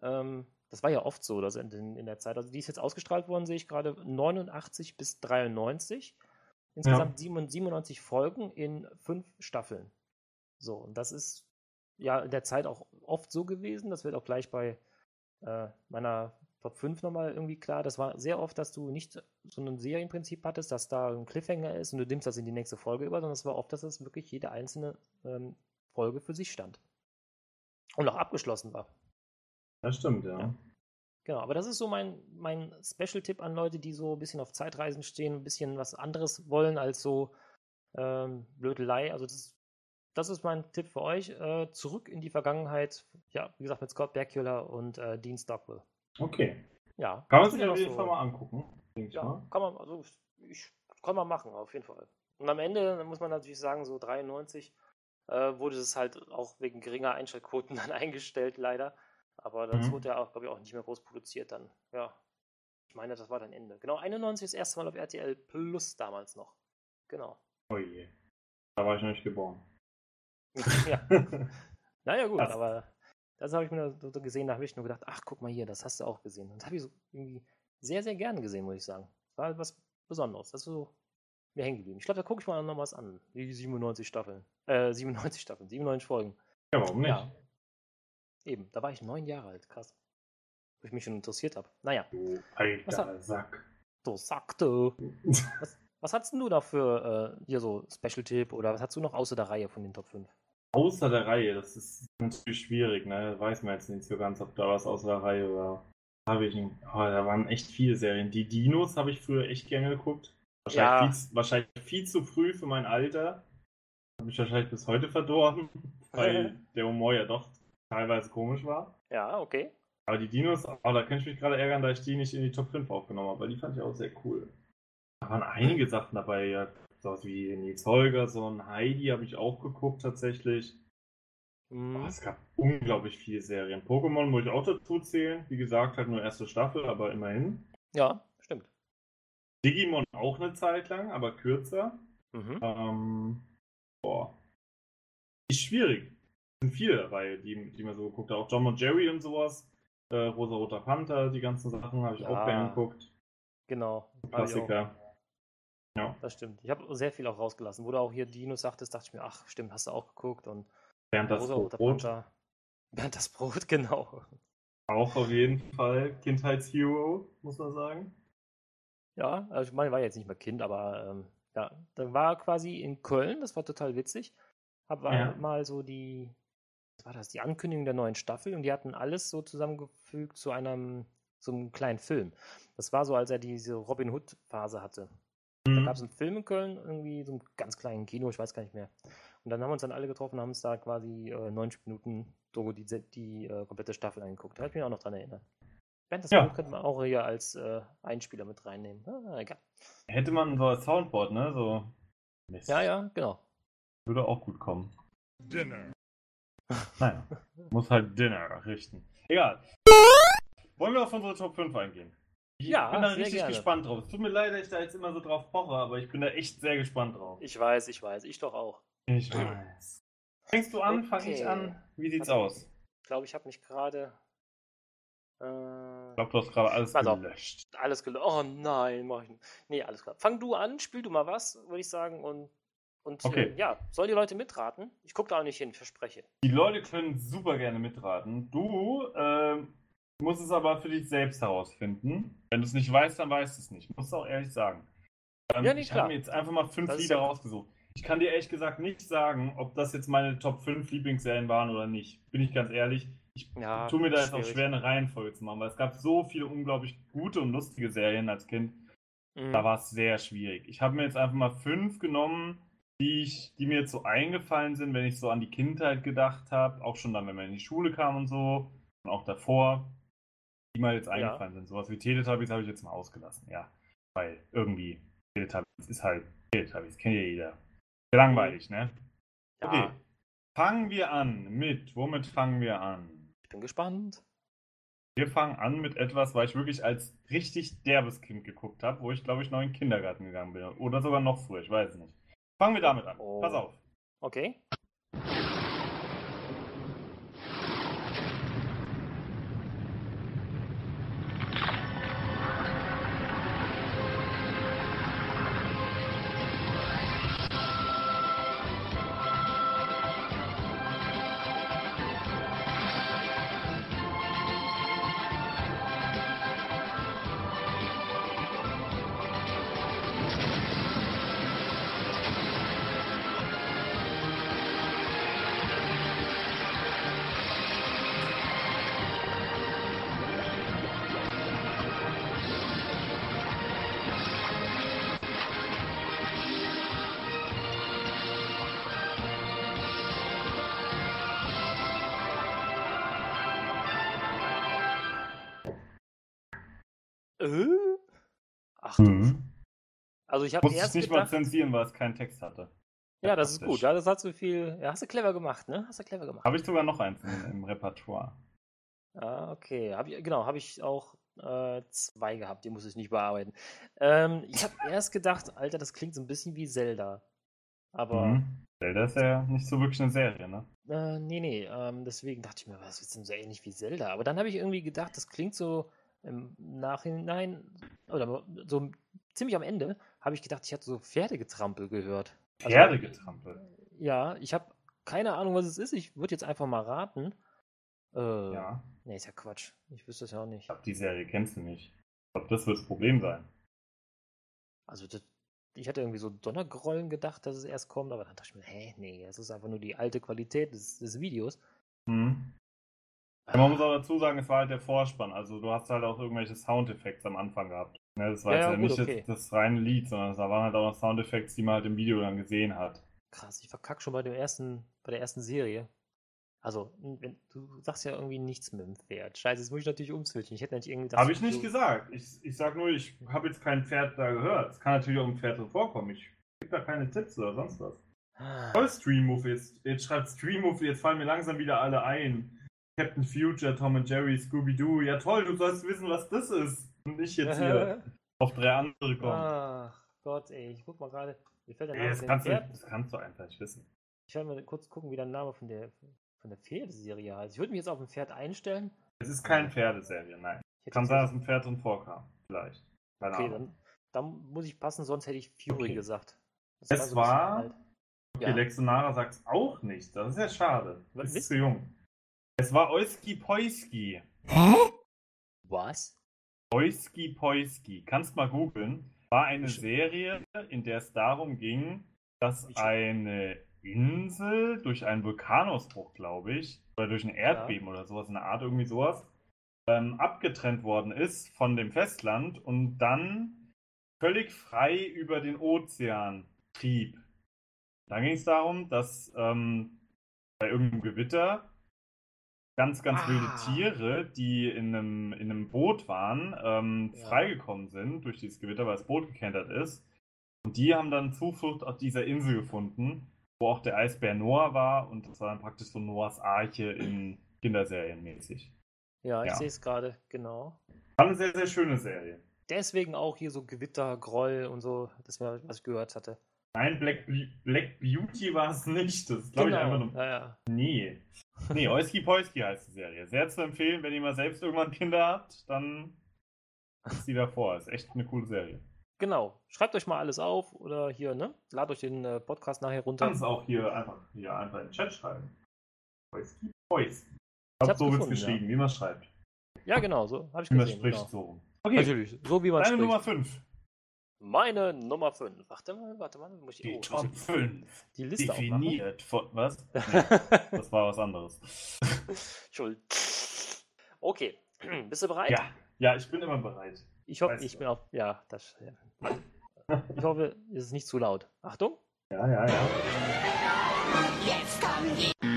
Ähm, das war ja oft so, dass in, in, in der Zeit, also die ist jetzt ausgestrahlt worden, sehe ich gerade 89 bis 93. Insgesamt 97 Folgen in fünf Staffeln. So, und das ist ja in der Zeit auch oft so gewesen. Das wird auch gleich bei äh, meiner Top 5 nochmal irgendwie klar. Das war sehr oft, dass du nicht so ein Serienprinzip hattest, dass da ein Cliffhanger ist und du nimmst das in die nächste Folge über, sondern es war oft, dass es wirklich jede einzelne ähm, Folge für sich stand. Und auch abgeschlossen war. Das stimmt, ja. Ja. Genau, aber das ist so mein, mein Special-Tipp an Leute, die so ein bisschen auf Zeitreisen stehen, ein bisschen was anderes wollen als so ähm, Blödelei. Also das, das ist mein Tipp für euch. Äh, zurück in die Vergangenheit. Ja, wie gesagt, mit Scott Bakula und äh, Dean Stockwell. Okay. Ja. Kann man das sich auf jeden so- Fall mal angucken. Ja, mal. kann man, also ich kann man machen, auf jeden Fall. Und am Ende muss man natürlich sagen, so 93 äh, wurde es halt auch wegen geringer Einschaltquoten dann eingestellt, leider. Aber das Mhm. wurde ja auch, glaube ich, auch nicht mehr groß produziert dann. Ja. Ich meine, das war dann Ende. Genau, 91 das erste Mal auf RTL Plus damals noch. Genau. Oh je. Da war ich noch nicht geboren. ja. Naja, gut, Krass. aber das habe ich mir so gesehen, da habe ich nur gedacht, ach, guck mal hier, das hast du auch gesehen. Und das habe ich so irgendwie sehr, sehr gerne gesehen, muss ich sagen. War halt was Besonderes. Das ist so mir hängen geblieben. Ich glaube, da gucke ich mal noch was an. Die 97 Staffeln. Äh, 97 Staffeln, 97 Folgen. ja, warum nicht? Ja. Eben, da war ich neun Jahre alt, krass. Wo ich mich schon interessiert habe. Naja, Du Was alter Sack. so sagte. Was, was hast denn du da für äh, hier so Special-Tipp oder was hast du noch außer der Reihe von den Top 5? Außer der Reihe, das ist natürlich schwierig, ne? Weiß man jetzt nicht so ganz, ob da was außer der Reihe war. Habe ich nicht. Oh, da waren echt viele Serien. Die Dinos habe ich früher echt gerne geguckt. Wahrscheinlich, Ja. viel, zu- wahrscheinlich viel zu früh für mein Alter. Habe ich wahrscheinlich bis heute verdorben, weil der Humor ja doch teilweise komisch war. Ja, okay. Aber die Dinos, oh, da könnte ich mich gerade ärgern, da ich die nicht in die Top 5 aufgenommen habe, weil die fand ich auch sehr cool. Da waren einige Sachen dabei, ja. Sowas wie Nils Holgersson, Heidi habe ich auch geguckt tatsächlich. Mhm. Oh, es gab unglaublich viele Serien. Pokémon muss ich auch dazu zählen. Wie gesagt, halt nur erste Staffel, aber immerhin. Ja, stimmt. Digimon auch eine Zeit lang, aber kürzer. Mhm. Ähm, boah. Ist schwierig. Es sind viele dabei, die, die man so geguckt hat. Auch John und Jerry und sowas. Äh, Rosa Roter Panther, die ganzen Sachen habe ich Ja. auch gerne geguckt. Genau. Klassiker. Ja. Das stimmt. Ich habe sehr viel auch rausgelassen. Wo du auch hier Dinos sagtest, dachte ich mir, ach, stimmt, hast du auch geguckt. Und Während das Rosa-Roter Brot Panther. Bernd das Brot, genau. auch auf jeden Fall Kindheitshero, muss man sagen. Ja, also ich meine, ich war jetzt nicht mehr Kind, aber ähm, ja, dann war quasi in Köln, das war total witzig. Hab Ja. mal so die, was war das, die Ankündigung der neuen Staffel und die hatten alles so zusammengefügt zu einem, so einem kleinen Film. Das war so, als er diese Robin Hood-Phase hatte. Mhm. gab es einen Film in Köln, irgendwie so einen ganz kleinen Kino, ich weiß gar nicht mehr. Und dann haben wir uns dann alle getroffen, haben uns da quasi äh, 90 Minuten so die, die äh, komplette Staffel angeguckt. Da kann ich mich auch noch dran erinnern. Bernd, das Ja. Könnte man auch hier als äh, Einspieler mit reinnehmen. Ah, egal. Hätte man so als Soundboard, ne? So. Mist. Ja, ja, genau. Würde auch gut kommen. Dinner. Naja. Muss halt Dinner richten. Egal. Wollen wir auf unsere Top 5 eingehen? Ich Ja, bin da richtig gerne. gespannt drauf. Es tut mir leid, dass ich da jetzt immer so drauf poche, aber ich bin da echt sehr gespannt drauf. Ich weiß, ich weiß, ich doch auch. Ich weiß. Fängst du an? Fang ich Okay. an? Wie sieht's Warte. aus? Ich glaube, ich habe mich gerade äh, Ich glaube, du hast gerade alles auf. gelöscht. alles gelöscht. Oh nein, mach ich nicht. Nee, alles klar. Fang du an, spiel du mal was, würde ich sagen. Und, und Okay. äh, ja, sollen die Leute mitraten? Ich gucke da auch nicht hin, ich verspreche. Die Leute können super gerne mitraten. Du ähm, musst es aber für dich selbst herausfinden. Wenn du es nicht weißt, dann weißt du es nicht. Musst du auch ehrlich sagen. Ähm, Ja, nee, ich habe mir jetzt einfach mal fünf Das Lieder rausgesucht. Ich kann dir ehrlich gesagt nicht sagen, ob das jetzt meine Top 5 Lieblingsserien waren oder nicht. Bin ich ganz ehrlich. Ich Ja, tue mir da jetzt auch schwer, eine Reihenfolge zu machen, weil es gab so viele unglaublich gute und lustige Serien als Kind. Mhm. Da war es sehr schwierig. Ich habe mir jetzt einfach mal fünf genommen, die, ich, die mir jetzt so eingefallen sind, wenn ich so an die Kindheit gedacht habe. Auch schon dann, wenn man in die Schule kam und so. Und auch davor. Die mir jetzt eingefallen sind. Sowas wie Teletubbies habe ich jetzt mal ausgelassen. Ja. Weil irgendwie Teletubbies ist halt Teletubbies. Kennt ja jeder. Langweilig, ne? ja, Okay. Fangen wir an mit. Womit fangen wir an? ich bin gespannt. Wir fangen an mit etwas, weil ich wirklich als richtig derbes Kind geguckt habe, wo ich glaube ich noch in den Kindergarten gegangen bin. Oder sogar noch früher, ich weiß es nicht. Fangen wir damit an. Oh. Pass auf. Okay. Äh? Ach, du. Mhm. Also ich habe erst nicht mal gedacht, zensieren, weil es keinen Text hatte. ja, das ist gut. Ja, das hat so viel. Ja, hast du clever gemacht, ne? Hast du clever gemacht. Habe ich sogar noch eins im, im Repertoire. Ah, okay. Hab ich, genau, habe ich auch äh, zwei gehabt, die muss ich nicht bearbeiten. Ähm, ich habe erst gedacht, Alter, das klingt so ein bisschen wie Zelda. Aber, Mhm. Zelda ist ja nicht so wirklich eine Serie, ne? äh, nee, nee, ähm, deswegen dachte ich mir, was ist denn so ähnlich wie Zelda? Aber dann habe ich irgendwie gedacht, das klingt so im Nachhinein, oder so ziemlich am Ende, habe ich gedacht, ich hatte so Pferdegetrampel gehört. Also, Pferdegetrampel. Ja, ich habe keine Ahnung, was es ist. Ich würde jetzt einfach mal raten. Äh, Ja. Nee, ist ja Quatsch. Ich wüsste es ja auch nicht. Ich glaube, die Serie kennst du nicht. Ich glaube, das wird das Problem sein. Also, das, ich hatte irgendwie so Donnergrollen gedacht, dass es erst kommt, aber dann dachte ich mir, hä, nee, das ist einfach nur die alte Qualität des, des Videos. Mhm. Ja, man muss auch dazu sagen, es war halt der Vorspann. Also du hast halt auch irgendwelche Soundeffekte am Anfang gehabt. Ne, das war Ja, jetzt ja, gut, nicht okay. jetzt das reine Lied, sondern da waren halt auch noch Soundeffekte, die man halt im Video dann gesehen hat. Krass, ich verkack schon bei dem ersten, bei der ersten Serie. Also, wenn, du sagst ja irgendwie nichts mit dem Pferd. Scheiße, jetzt muss ich natürlich umswitchen. Ich hätte nicht irgendwie das. Habe ich nicht gesagt. Ich, ich sag nur, ich habe jetzt kein Pferd da gehört. Es kann natürlich auch ein Pferd drin vorkommen. Ich gebe da keine Tipps oder sonst was. Ah, Toll, Stream-Move. Jetzt, jetzt schreibt Stream-Move, jetzt fallen mir langsam wieder alle ein. Captain Future, Tom and Jerry, Scooby-Doo. Ja toll, du sollst wissen, was das ist. Und nicht jetzt hier auf drei andere kommen. Ach Gott, ey, ich guck mal gerade. Mir fällt der Ey, Name das, von dem kannst du, das kannst du einfach nicht wissen. Ich werde mal kurz gucken, wie der Name von der, von der Pferdeserie heißt. Ich würde mich jetzt auf ein Pferd einstellen. Es ist keine Pferdeserie, nein. Kann sein, dass ein Pferd drin vorkam. Vielleicht. Keine Okay, Ahnung. dann, dann muss ich passen, sonst hätte ich Fury Okay. gesagt. Das Es war- alt. Okay, Ja. Lexonara sagt es auch nicht. Das ist ja schade. Was Das ist ist- zu jung. Es war Oiski Poiski. Was? Oiski Poiski. Kannst mal googeln. War eine Ich- Serie, in der es darum ging, dass eine Insel durch einen Vulkanausbruch, glaube ich, oder durch ein Erdbeben oder sowas, eine Art irgendwie sowas, ähm, abgetrennt worden ist von dem Festland und dann völlig frei über den Ozean trieb. Da ging es darum, dass ähm, bei irgendeinem Gewitter ganz, ganz Ah. wilde Tiere, die in einem, in einem Boot waren, ähm, Ja. freigekommen sind durch dieses Gewitter, weil das Boot gekentert ist. Und die haben dann Zuflucht auf dieser Insel gefunden, wo auch der Eisbär Noah war. Und das war dann praktisch so Noahs Arche in Kinderserien mäßig. Ja, ich Ja. sehe es gerade, genau. War eine sehr, sehr schöne Serie. Deswegen auch hier so Gewitter, Groll und so, das war, was ich gehört hatte. Nein, Black, Black Beauty war es nicht. Das ist, glaube ich, einfach nur. ja, ja. Nee. Nee, Oiski Poiski heißt die Serie. Sehr zu empfehlen, wenn ihr mal selbst irgendwann Kinder habt, dann ist sie davor. Ist echt eine coole Serie. Genau. Schreibt euch mal alles auf oder hier, ne? Ladet euch den äh, Podcast nachher runter. Kannst auch hier einfach, hier einfach in den Chat schreiben. Oiski Poiski. Ich hab's so wird es gefunden, geschrieben, wie man schreibt. Ja, genau, so habe ich Wie man gesehen. spricht Genau. so. Okay, Natürlich, so wie man deine spricht. Nummer 5. Meine Nummer 5. Warte mal, warte mal. Muss ich, Die oh, Top muss ich 5. die Liste Definiert von. Was? Nee, das war was anderes. Schuld. Okay, bist du bereit? Ja, ja, ich bin immer bereit. Ich hoffe, ich du. bin auf. Ja, das. Ja. Ich hoffe, es ist nicht zu laut. Achtung. Ja, ja, ja. Jetzt kommen die.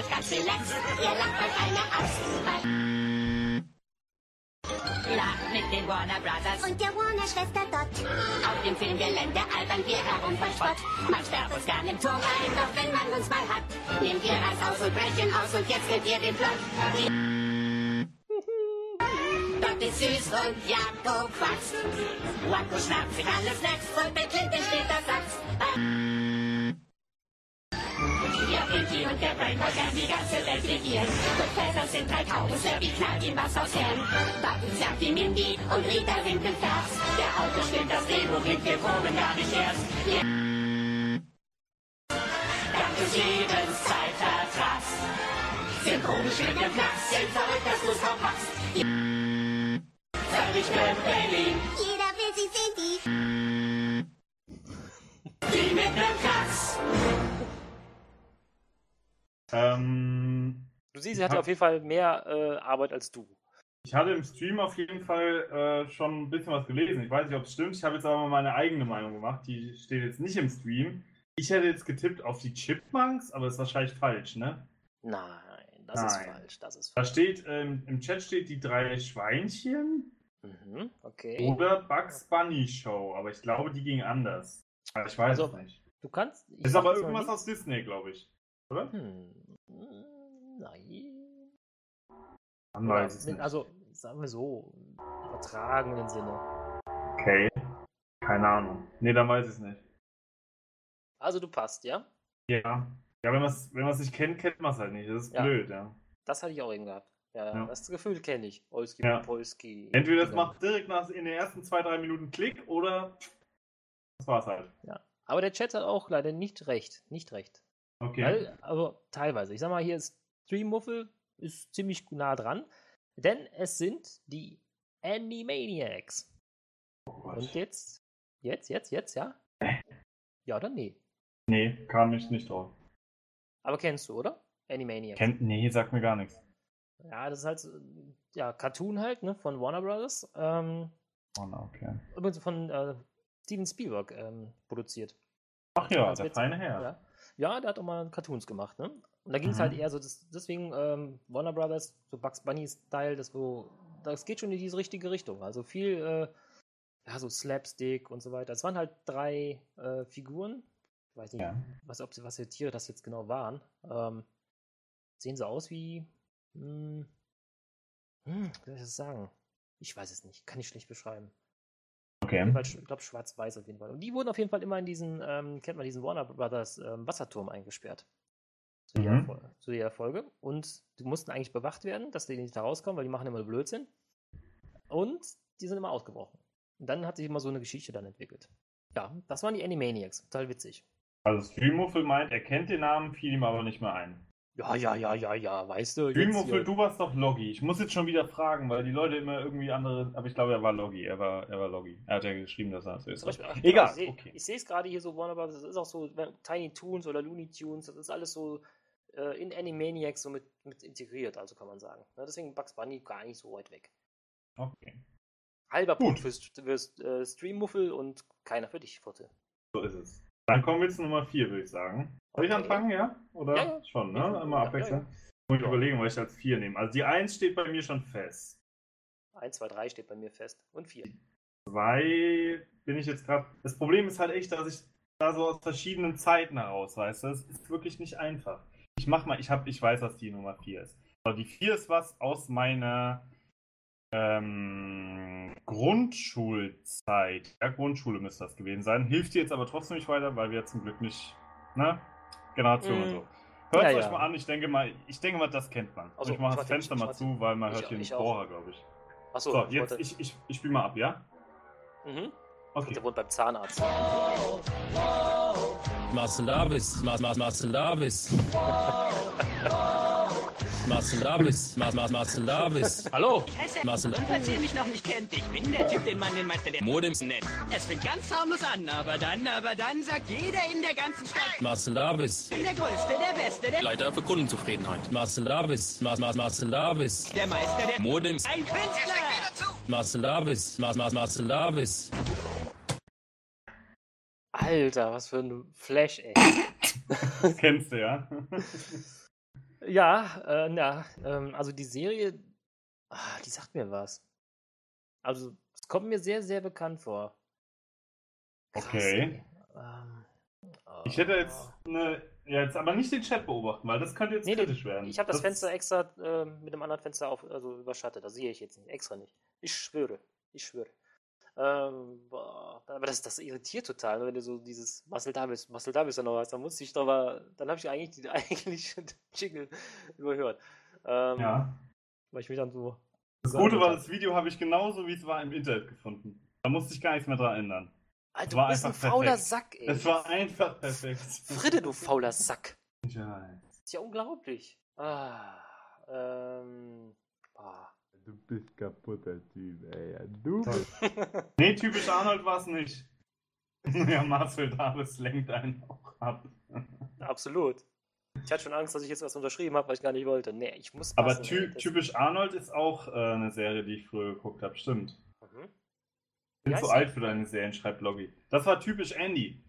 Euch ganz relax. Ihr lacht euch eine Axt. Lacht mit den Warner Brothers. Und der Warner-Schwester Dot. Auf dem Filmgelände albern wir herum von Spott. Man sperrt uns gern im Tor ein, doch wenn man uns mal hat, nehmen wir Eis aus und brechen aus und jetzt kennt ihr den Plot. Dort ist süß und Jakob quatscht. Wacko schnappt sich alle Snacks und mit Clinton steht das Satz. Ja, Pinky und der Brainwash werden die ganze Welt regieren. Und Väter sind drei Tauben, Serbi knallt ihm was aus Herrn. Button sagt die Mindy und Rita winkt im Vers. Der Auto stimmt das Drehbuch hin, wir proben gar nicht erst. Dank des Lebens Zeitvertrags. Sind komisch mit dem Knacks, sind verrückt, dass du's kaum packst. Ja. Völlig Berlin, Jeder will sie sehen, die. die mit nem Knacks. Ähm, Du siehst, sie hatte auf jeden Fall mehr äh, Arbeit als du. ich hatte im Stream auf jeden Fall äh, schon ein bisschen was gelesen. Ich weiß nicht, ob es stimmt. Ich habe jetzt aber mal meine eigene Meinung gemacht. Die steht jetzt nicht im Stream. Ich hätte jetzt getippt auf die Chipmunks, aber ist wahrscheinlich falsch, ne? Nein, Das ist Nein. falsch. Das ist Da falsch. steht, ähm, im Chat steht die drei Schweinchen Mhm, okay. oder Bugs Bunny Show, aber ich glaube, die ging anders. Aber ich weiß Also, es nicht. Du kannst. Ist aber irgendwas aus Disney, glaube ich. Oder? Hm, mm, nein. Man weiß es Oder- nicht. Also, sagen wir so, im übertragenen Sinne. Okay. Keine Ahnung. Nee, dann weiß ich es nicht. Also, du passt, ja? Ja. Ja, wenn man es wenn man's nicht kennt, kennt man es halt nicht. Das ist Ja. blöd, ja. Das hatte ich auch eben gehabt. Ja, Ja. das Gefühl kenne ich. Olski, Ja. Polski. Entweder es Dinger. macht direkt nach, in den ersten zwei, drei Minuten Klick oder das war's halt. Ja. Aber der Chat hat auch leider nicht recht. Nicht recht. Okay. Weil, also teilweise. Ich sag mal, hier ist Streammuffel ist ziemlich nah dran. Denn es sind die Animaniacs. oh Gott. Und jetzt, jetzt, jetzt, jetzt, ja? Ja oder nee? Nee, kam ich nicht drauf. Aber kennst du, oder? Animaniacs. Kennt, nee, sagt mir gar nichts. ja, das ist halt, so, ja, Cartoon halt, ne, von Warner Brothers. Ähm, Oh, na, okay. übrigens von äh, Steven Spielberg ähm, produziert. Ach ja, der feine Herr. Ja. Ja, der hat auch mal Cartoons gemacht, ne? Und da ging es Mhm. halt eher so, das, deswegen ähm, Warner Brothers, so Bugs Bunny-Style, das, wo, das geht schon in diese richtige Richtung. Also viel, äh, ja, so Slapstick und so weiter. Es waren halt drei äh, Figuren. Ich weiß nicht, Ja. was, ob sie, was für Tiere das jetzt genau waren. Ähm, sehen sie aus wie. Hm, hm, wie soll ich das sagen? Ich weiß es nicht. Kann ich schlecht beschreiben. Okay. Ich glaube, schwarz-weiß auf jeden Fall. Und die wurden auf jeden Fall immer in diesen, ähm, kennt man diesen Warner Brothers ähm, Wasserturm eingesperrt. Zu, jeder Mhm. Zu jeder Folge. Und die mussten eigentlich bewacht werden, dass die nicht da rauskommen, weil die machen immer Blödsinn. Und die sind immer ausgebrochen. Und dann hat sich immer so eine Geschichte dann entwickelt. Ja, das waren die Animaniacs. Total witzig. Also Streammuffel meint, er kennt den Namen, fiel ihm aber nicht mehr ein. Ja, ja, ja, ja, ja, weißt du. jetzt Streammuffel, hier- du warst doch Loggi. Ich muss jetzt schon wieder fragen, weil die Leute immer irgendwie andere. Aber ich glaube, er war Loggi. Er war, er war Loggi. Er hat ja geschrieben, dass er so ist. Beispiel, ach, Egal. Ich sehe okay. ich sehe es gerade hier so, Warner Brothers, das ist auch so Tiny Toons oder Looney Tunes, das ist alles so äh, in Animaniacs so mit, mit integriert, also kann man sagen. Ne, deswegen Bugs Bunny gar nicht so weit weg. Okay. Halber Gut. Punkt fürs, fürs äh, Streammuffel und keiner für dich, Futte. So ist es. Dann kommen wir zu Nummer 4, würde ich sagen. Soll ich anfangen, ja? Oder Ja, schon, ne? Immer abwechseln. Muss ich überlegen, was ich als 4 nehme. Also die 1 steht bei mir schon fest. 1, 2, 3 steht bei mir fest. Und 4. 2 bin ich jetzt gerade. Das Problem ist halt echt, dass ich da so aus verschiedenen Zeiten heraus weiß. Das ist wirklich nicht einfach. Ich mach mal, ich hab, ich weiß, was die Nummer 4 ist. Aber die 4 ist was aus meiner ähm, Grundschulzeit. Ja, Grundschule müsste das gewesen sein. Hilft dir jetzt aber trotzdem nicht weiter, weil wir zum Glück nicht, ne? Generation Mm. und so. Hört Ja, euch ja. mal an, ich denke mal, ich denke mal, das kennt man. Also, ich mache das Fenster mal zu, weil man Ich- hört hier einen. Bohrer, glaube ich. Achso, So, jetzt, ich, ich, ich spiele mal ab, ja? Mhm. Okay. Der wohnt beim Zahnarzt. Marcel Davis, Mar Mar Marcel Davis. Marcel Davis, Mar Mar Marcel Davis. Hallo, Marcel Und falls ihr mich noch nicht kennt, ich bin der Typ, den man den Meister der Modems nennt. Es fängt ganz harmlos an, aber dann, aber dann sagt jeder in der ganzen Stadt, Marcel Davis. ich bin der Größte, der Beste, der, Leiter für Kundenzufriedenheit. Marcel Davis, Mar Mar Marcel Davis. der Meister der... Modems. Ein Künstler! Marcel Davis, Mar Mar Marcel Davis. Alter, was für ein Flash, ey. Das kennst du, ja? Ja, äh, na, ähm, also die Serie, ah, die sagt mir was. Also, es kommt mir sehr, sehr bekannt vor. Krass, Okay. Ähm, Ich hätte äh, jetzt eine. Ja, jetzt aber nicht den Chat beobachten, weil das könnte jetzt Nee, kritisch werden. Ich habe das, Fenster extra äh, mit dem anderen Fenster auf, also überschattet. Das sehe ich jetzt nicht. Extra nicht. Ich schwöre. Ich schwöre. Ähm, boah, aber das, das irritiert total, wenn du so dieses Marcel Davis, Marcel Davis dann noch hast. Dann musste ich doch mal, dann habe ich eigentlich die eigentliche Jingle überhört. Ähm, Ja. Weil ich mich dann so. Das Gute war, das Video habe ich genauso wie es war im Internet gefunden. Da musste ich gar nichts mehr dran ändern. Alter, du bist ein fauler perfekt. Sack, ey. Es war einfach perfekt. Fritte, du fauler Sack. Ja. Das ist ja unglaublich. Ah, ähm. Boah. Du bist kaputter Typ, ey. Du bist Nee, typisch Arnold war es nicht. ja, Marcel Davis lenkt einen auch ab. Absolut. Ich hatte schon Angst, dass ich jetzt was unterschrieben habe, weil ich gar nicht wollte. Nee, ich muss Aber passen, ty typisch Arnold ist auch äh, eine Serie, die ich früher geguckt habe, stimmt. Mhm. Ich bin zu alt für deine Serien, schreibt Loggi. Das war typisch Andy.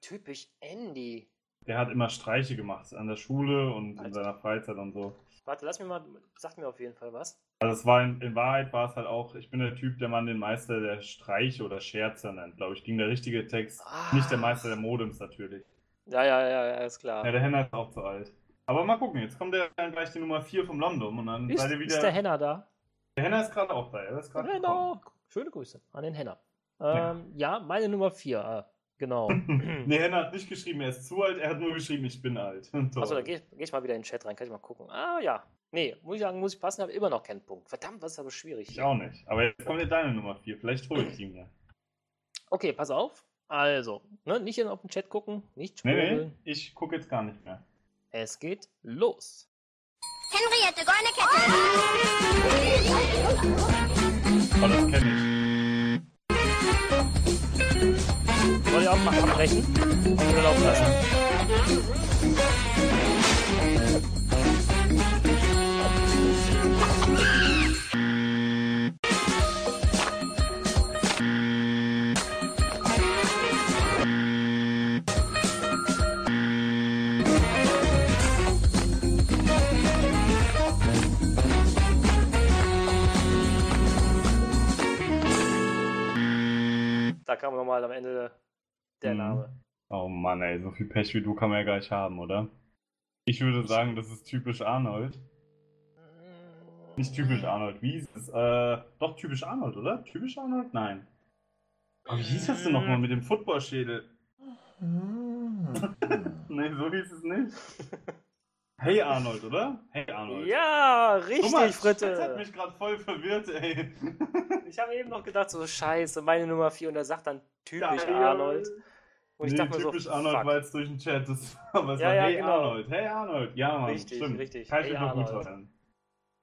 Typisch Andy. Der hat immer Streiche gemacht an der Schule und in Alter. seiner Freizeit und so. Warte, lass mir mal, sag mir auf jeden Fall was. Also es war in, in Wahrheit war es halt auch, ich bin der Typ, der man den Meister der Streiche oder Scherze nennt, glaube ich, ging der richtige Text. Ah. Nicht der Meister der Modems natürlich. Ja, ja, ja, ja, ist klar. Ja, der Henner ist auch zu alt. Aber mal gucken, jetzt kommt der dann gleich die Nummer 4 vom London und dann ist, seid ihr wieder. ist der Henner da? der Henner ist gerade auch da, er ist gerade gekommen. Henner! Schöne Grüße an den Henner. Ähm, ja. meine Nummer 4, ah, genau. nee, Henner hat nicht geschrieben, er ist zu alt, er hat nur geschrieben, ich bin alt. Achso, da gehe geh ich mal wieder in den Chat rein, kann ich mal gucken. Ah, ja. Nee, muss ich sagen, muss ich passen, habe immer noch keinen Punkt. Verdammt, was ist aber schwierig. ich auch nicht. Aber jetzt kommt ja deine Nummer 4, vielleicht hole ich die mir. Okay, pass auf. Also, ne, nicht in, auf den Chat gucken, nicht Nee, schwurbeln. nee, ich gucke jetzt gar nicht mehr. Es geht los. Henriette, goldene Kette. Oh, das kenne ich. Soll ich auch mal abbrechen? Oder laufen lassen? Da kam nochmal am Ende der Mhm. Name. Oh Mann, ey, so viel Pech wie du kann man ja gar nicht haben, oder? Ich würde sagen, das ist typisch Arnold. Nicht typisch Arnold, wie hieß es? Äh, doch typisch Arnold, oder? Typisch Arnold? Nein. Aber wie hieß das denn nochmal mit dem Footballschädel? nee, so hieß es nicht. Hey Arnold, oder? Hey Arnold. Ja, richtig, mal, Das hat Fritte. mich gerade voll verwirrt, ey. Ich habe eben noch gedacht, so scheiße, meine Nummer 4 und er sagt dann typisch Ja, Arnold. Und ich nee, dachte mir typisch so, Arnold fuck. war jetzt durch den Chat. Das, aber es Ja, war ja, Hey genau. Arnold, Hey Arnold. Ja, Mann, Richtig, stimmt. richtig. Kann ich Hey noch gut erinnern.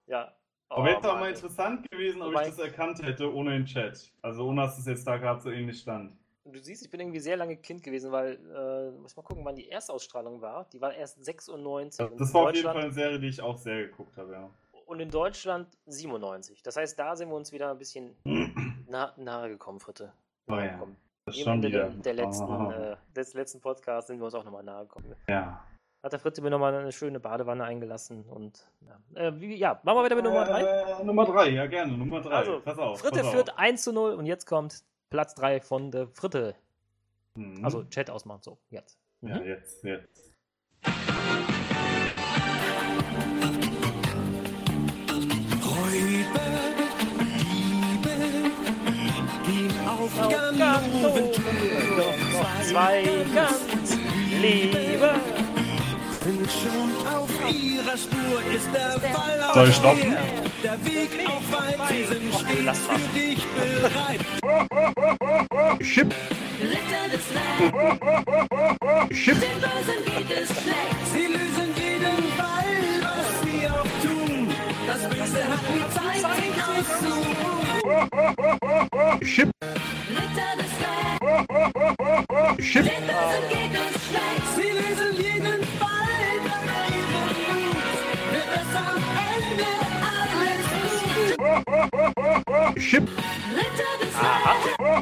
Ja. Aber Oh, wäre doch mal interessant gewesen, ob ich das erkannt hätte ohne den Chat. Also ohne, dass es jetzt da gerade so ähnlich stand. Du siehst, ich bin irgendwie sehr lange Kind gewesen, weil, äh, muss mal gucken, wann die Erstausstrahlung war. Die war erst 96. und Das war auf jeden Fall eine Serie, die ich auch sehr geguckt habe, ja. Und in Deutschland 97. Das heißt, da sind wir uns wieder ein bisschen nah, nahe gekommen, Fritte. Oh Nahe ja, gekommen. Ende wieder. der, letzten, äh, des letzten Podcasts sind wir uns auch nochmal nahe gekommen. Ja. Hat der Fritte mir nochmal eine schöne Badewanne eingelassen und ja, äh, wie, ja machen wir weiter mit Nummer 3. Äh, Nummer 3, ja gerne, Nummer 3. Also, pass auf. Fritte pass führt auf. 1 zu 0 und jetzt kommt Platz 3 von der Fritte. Mhm. Also Chat ausmachen, so, jetzt. Mhm. Ja, jetzt, jetzt. Auf doch Zwei ganz Liebe. sind schon auf ihrer Spur, ist der Fall Soll ich auf stoppen? der, Weg auch weit, sie sind für dich bereit. Chip, Ritter des Land, Chip, den Bösen geht es schlecht. Sie lösen jeden Fall, was sie auch tun. Das Böse hat nie Zeit, sich auszuruhen. Chip, Schlecht. Sie jeden Fall,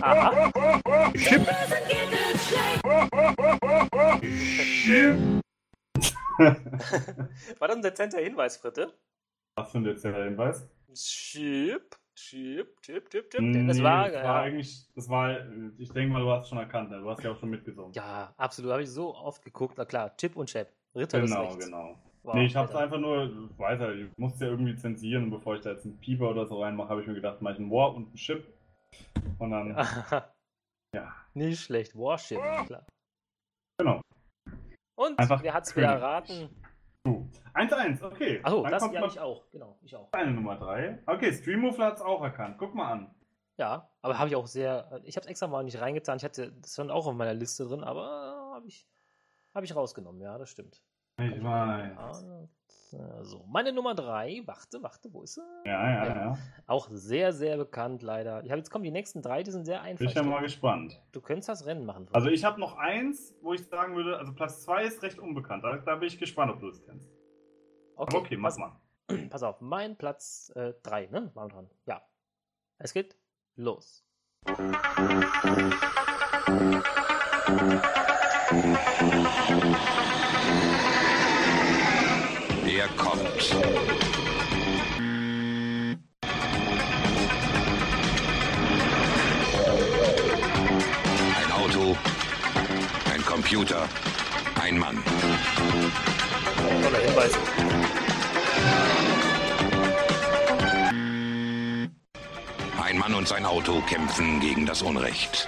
Aha. War das ein dezenter Hinweis, Fritte? Was für ein dezenter Hinweis? Chip, Chip, Chip, Chip, Chip. Nee, das war, das ja, war eigentlich, das war, ich denke mal, du hast es schon erkannt, ne? du hast ja auch schon mitgesungen. ja, absolut. Habe ich so oft geguckt. Na klar, Chip und Chap. Ritter des genau, Rechts. genau. Wow, nee, ich hab's Alter. einfach nur, weiter, ich musste ja irgendwie zensieren und bevor ich da jetzt einen Pieper oder so reinmache, habe ich mir gedacht, mach ich ein War und ein Chip. Und dann, ja, Nicht schlecht. Warship, klar. genau. Und Einfach wer hat's wieder erraten? Du. 1-1, okay. Achso, das kommt ja ich auch. Genau, ich auch. deine Nummer 3. Okay, Streammuffler hat's auch erkannt. Guck mal an. Ja, aber habe ich auch sehr. Ich habe es extra mal nicht reingetan. Ich hatte das stand auch auf meiner Liste drin, aber habe ich, hab ich rausgenommen. Ja, das stimmt. Ich weiß. Ah, So, meine Nummer 3. Warte, warte, wo ist sie? Ja, ja, Ja. ja. Auch sehr, sehr bekannt, leider. Ich habe jetzt kommen die nächsten drei, die sind sehr einfach. Bin ich ja mal gespannt. Du könntest das Rennen machen. Also ich habe noch eins, wo ich sagen würde, also Platz 2 ist recht unbekannt. Da, da bin ich gespannt, ob du es kennst. okay, Aber okay, mach pass, mal. pass auf, mein Platz 3, ne? Waren wir dran. Ja. Es geht los. Er kommt. Ein Auto, ein Computer, ein Mann. Toller Hinweis. Ein Mann und sein Auto kämpfen gegen das Unrecht.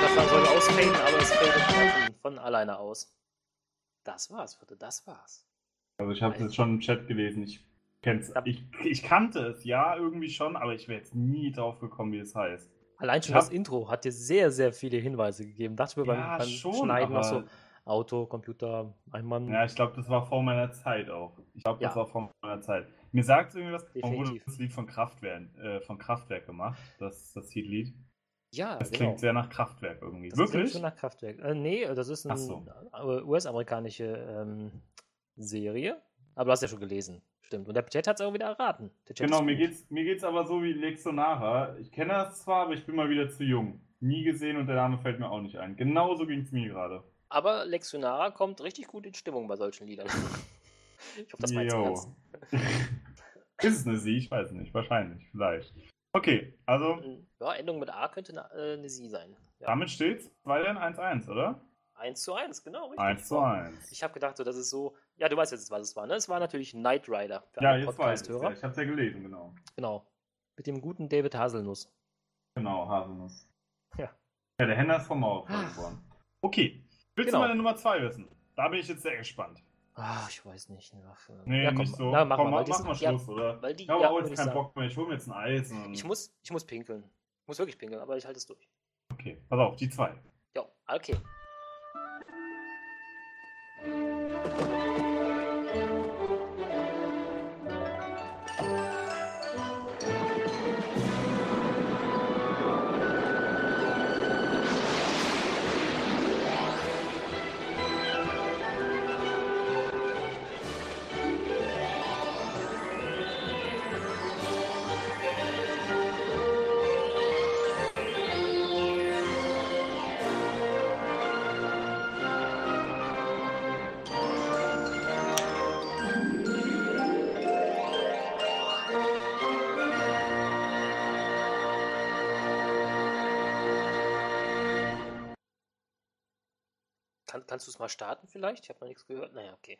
Das sagen soll ausfaden, aber es fällt von, alleine aus. Das war's, Vierte, das war's. Also ich habe es jetzt schon im Chat gelesen. Ich kenn's. Ich, ich kannte es, ja, irgendwie schon, aber ich wäre jetzt nie drauf gekommen, wie es heißt. Allein schon hab- das Intro hat dir sehr, sehr viele Hinweise gegeben. Dachte mir Ja, beim, beim schon, Schneiden noch so, aber- Auto, Computer, ein Mann. Ja, ich glaube, das war vor meiner Zeit auch. Ich glaube, das Ja. war vor meiner Zeit. Mir sagt es irgendwie was, Definitiv. das Lied von Kraftwerk, äh, von Kraftwerk gemacht, das, das Hitlied. Ja, Das genau. klingt sehr nach Kraftwerk irgendwie. Das klingt Wirklich? schon nach Kraftwerk. Äh, nee, das ist eine so. US-amerikanische ähm, Serie. Aber du hast ja schon gelesen. Stimmt. Und der Chat hat es auch wieder erraten. Genau, mir geht's, mir geht's aber so wie Lexonara. Ich kenne das zwar, aber ich bin mal wieder zu jung. Nie gesehen und der Name fällt mir auch nicht ein. Genauso ging es mir gerade. Aber Lexionara kommt richtig gut in Stimmung bei solchen Liedern. ich hoffe, das meinst du. Ist es eine Sie? Ich weiß nicht. Wahrscheinlich. Vielleicht. Okay, also Ja, Endung mit A könnte eine, äh, eine Sie sein. Ja. damit steht's 2 dann 1-1, oder? 1 zu 1, genau. Richtig. 1 zu 1. Ich habe gedacht, so, das ist so. Ja, du weißt jetzt, was es war, ne? Es war natürlich Knight Rider Ja, jetzt weiß ich ja. Ich hab's ja gelesen, genau. Genau. Mit dem guten David Haselnuss. Genau, Haselnuss. Ja. Ja, der Henner ist vom Mauerfall geboren. Okay. Willst Genau. du meine Nummer 2 wissen? Da bin ich jetzt sehr gespannt. Ah, ich weiß nicht. Ach, äh, Nee, ja, komm, nicht so. Na, mach Komm, mal, mach, mal ja, Schluss, oder? Weil die, ich habe ja, auch jetzt keinen. Bock mehr. Ich hole mir jetzt ein Eis. Ich muss, ich muss pinkeln. Ich muss wirklich pinkeln, aber ich halte es durch. Okay, pass auf, die 2. Ja, okay. Kann, kannst du es mal starten vielleicht? Ich habe noch nichts gehört. Naja, okay.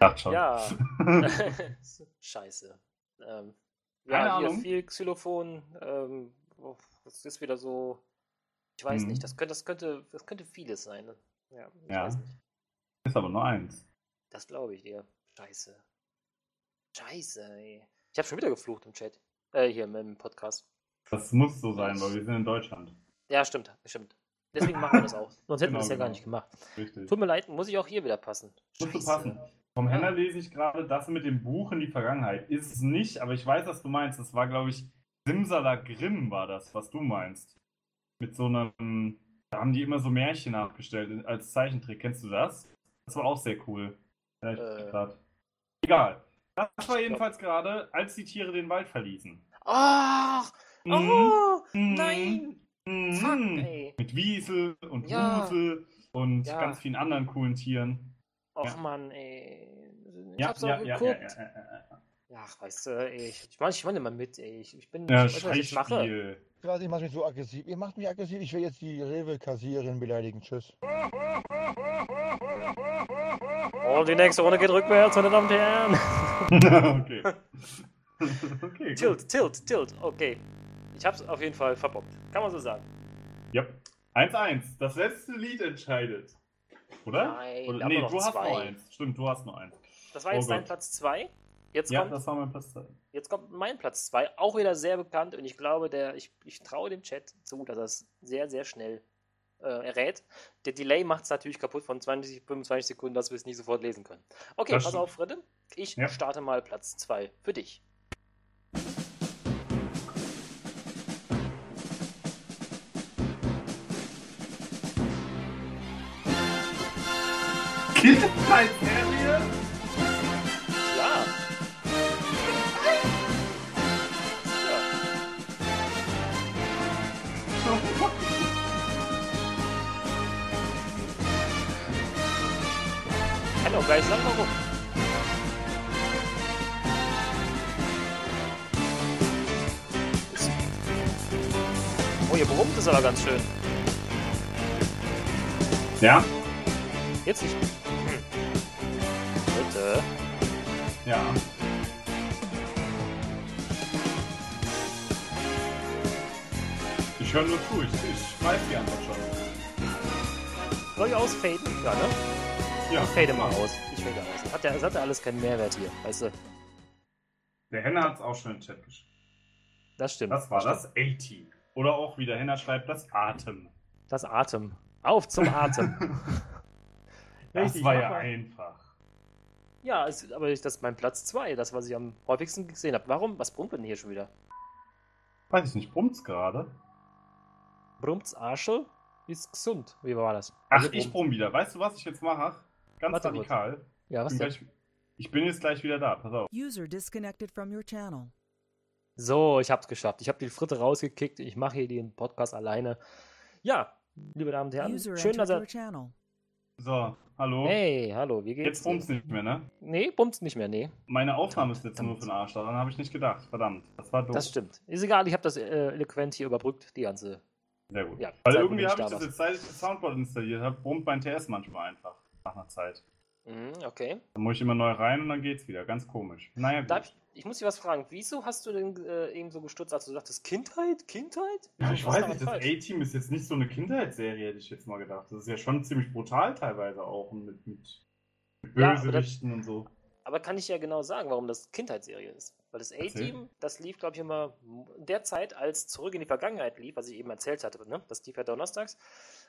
Dachte schon. Ja. Scheiße. Ähm, Keine ja, hier viel Xylophon. Ähm, oh, das ist wieder so. Ich weiß Mhm. nicht. Das könnte, das könnte, das könnte vieles sein. Ne? Ja, ich Ja. weiß nicht. Ist aber nur eins. Das glaube ich dir. Scheiße. Scheiße, ey. Ich habe schon wieder geflucht im Chat. Äh, hier im Podcast. Das muss so sein, weil wir sind in Deutschland. Ja, stimmt, stimmt. Deswegen machen wir das auch. Sonst hätten wir Genau, das ja gar genau. nicht gemacht. Richtig. Tut mir leid, muss ich auch hier wieder passen. Muss Scheiße. passen. Vom. Henner lese ich gerade das mit dem Buch in die Vergangenheit. Ist es nicht, aber ich weiß, was du meinst. Das war, glaube ich, Simsalagrim war das, was du meinst. Mit so einem, da haben die immer so Märchen nachgestellt als Zeichentrick. Kennst du das? Das war auch sehr cool. Ja, Äh. Egal. Das war jedenfalls gerade, als die Tiere den Wald verließen. Ach! Mhm. Oh! Mhm. Nein! Mhm. Fuck, ey. Mit Wiesel und Ja. Rusel und Ja. ganz vielen anderen coolen Tieren. Och Ja. Mann, ey. Ich Ja, hab's ja, auch ja, ja, geguckt. ja, ja, ja. Ach, weißt du, ey, ich, ich meine ich meine immer mit, ey. Ich, ich bin. Ja, ich weiß, was ich mache. Scheißspiel. Gerade, ihr macht mich so aggressiv. Ihr macht mich aggressiv. Ich will jetzt die Rewe-Kassiererin beleidigen. Tschüss. Und die nächste Runde geht rückwärts, meine Damen und Herren. okay. okay. Tilt, tilt, tilt. Okay. Ich hab's auf jeden Fall verbockt. Kann man so sagen. Ja. 1-1. Das letzte Lied entscheidet. Oder? Nein, Oder nee, du hast zwei. nur eins. Stimmt, du hast nur eins. Das war Oh jetzt dein Gott. Platz 2. Jetzt Ja, kommt das war mein Platz 2. Jetzt kommt mein Platz 2, auch wieder sehr bekannt und ich glaube, der, ich, ich traue dem Chat zu, dass er es sehr, sehr schnell äh, errät. Der Delay macht es natürlich kaputt von 20, 25 Sekunden, dass wir es nicht sofort lesen können. Okay, Das pass stimmt. auf, Fredde. Ich Ja. starte mal Platz 2 für dich. Kindheitsserie? Ja. ja. Kann sagen, warum. Oh, ihr brummt es aber ganz schön. Ja? Jetzt nicht. Ja. Ich höre nur zu, ich, ich weiß die Antwort schon. Soll ich ausfaden? Ja, ne? Ja, Ich fade mal aus. Ich fade aus. Das hat ja, das hat ja alles keinen Mehrwert hier, weißt du? Der Henner hat es auch schon im Chat geschrieben. Das stimmt. Das war stimmt. das A-Team. Oder auch, wie der Henner schreibt, das Atem. Das Atem. Auf zum Atem. Das Richtig, war ja einfach. Ja, es, aber ich, das ist mein Platz 2, das, was ich am häufigsten gesehen habe. Warum? Was brummt denn hier schon wieder? Weiß ich nicht, brummt's gerade? Brummt's Arschel? Ist gesund. Wie war das? Ach, Also ich brummt- brumm wieder. Weißt du, was ich jetzt mache? Ganz Warte kurz. radikal. Ja, was Ich bin, denn? gleich, ich bin jetzt gleich wieder da. Pass auf. User disconnected from your channel. So, ich hab's geschafft. Ich habe die Fritte rausgekickt. Ich mache hier den Podcast alleine. Ja, liebe Damen und Herren, User schön, dass channel. So, hallo. Hey, hallo, wie geht's? Jetzt brummt's nicht mehr, ne? Nee, brummt's nicht mehr, nee. Meine Aufnahme ist jetzt nur für den Arsch. Daran habe ich nicht gedacht. Verdammt. Das war doof. Das stimmt. Ist egal, ich habe das äh, eloquent hier überbrückt, die ganze. Sehr gut. Ja, Weil Zeit, irgendwie habe ich da das jetzt, seit ich das Soundboard installiert habe, brummt mein TS manchmal einfach. Nach einer Zeit. Mhm, okay. Dann muss ich immer neu rein und dann geht's wieder. Ganz komisch. Naja, gut. Darf ich, ich muss dich was fragen. Wieso hast du denn äh, eben so gestutzt, als du sagtest, Kindheit? Kindheit? Ja, ich weiß nicht, das? A-Team ist jetzt nicht so eine Kindheitsserie, hätte ich jetzt mal gedacht. Das ist ja schon ziemlich brutal teilweise auch mit, mit, mit Ja, Bösewichten und so. Aber kann ich ja genau sagen, warum das Kindheitsserie ist. Weil das A-Team, das lief, glaube ich, immer in der Zeit, als Zurück in die Vergangenheit lief, was ich eben erzählt hatte, ne? das lief ja donnerstags,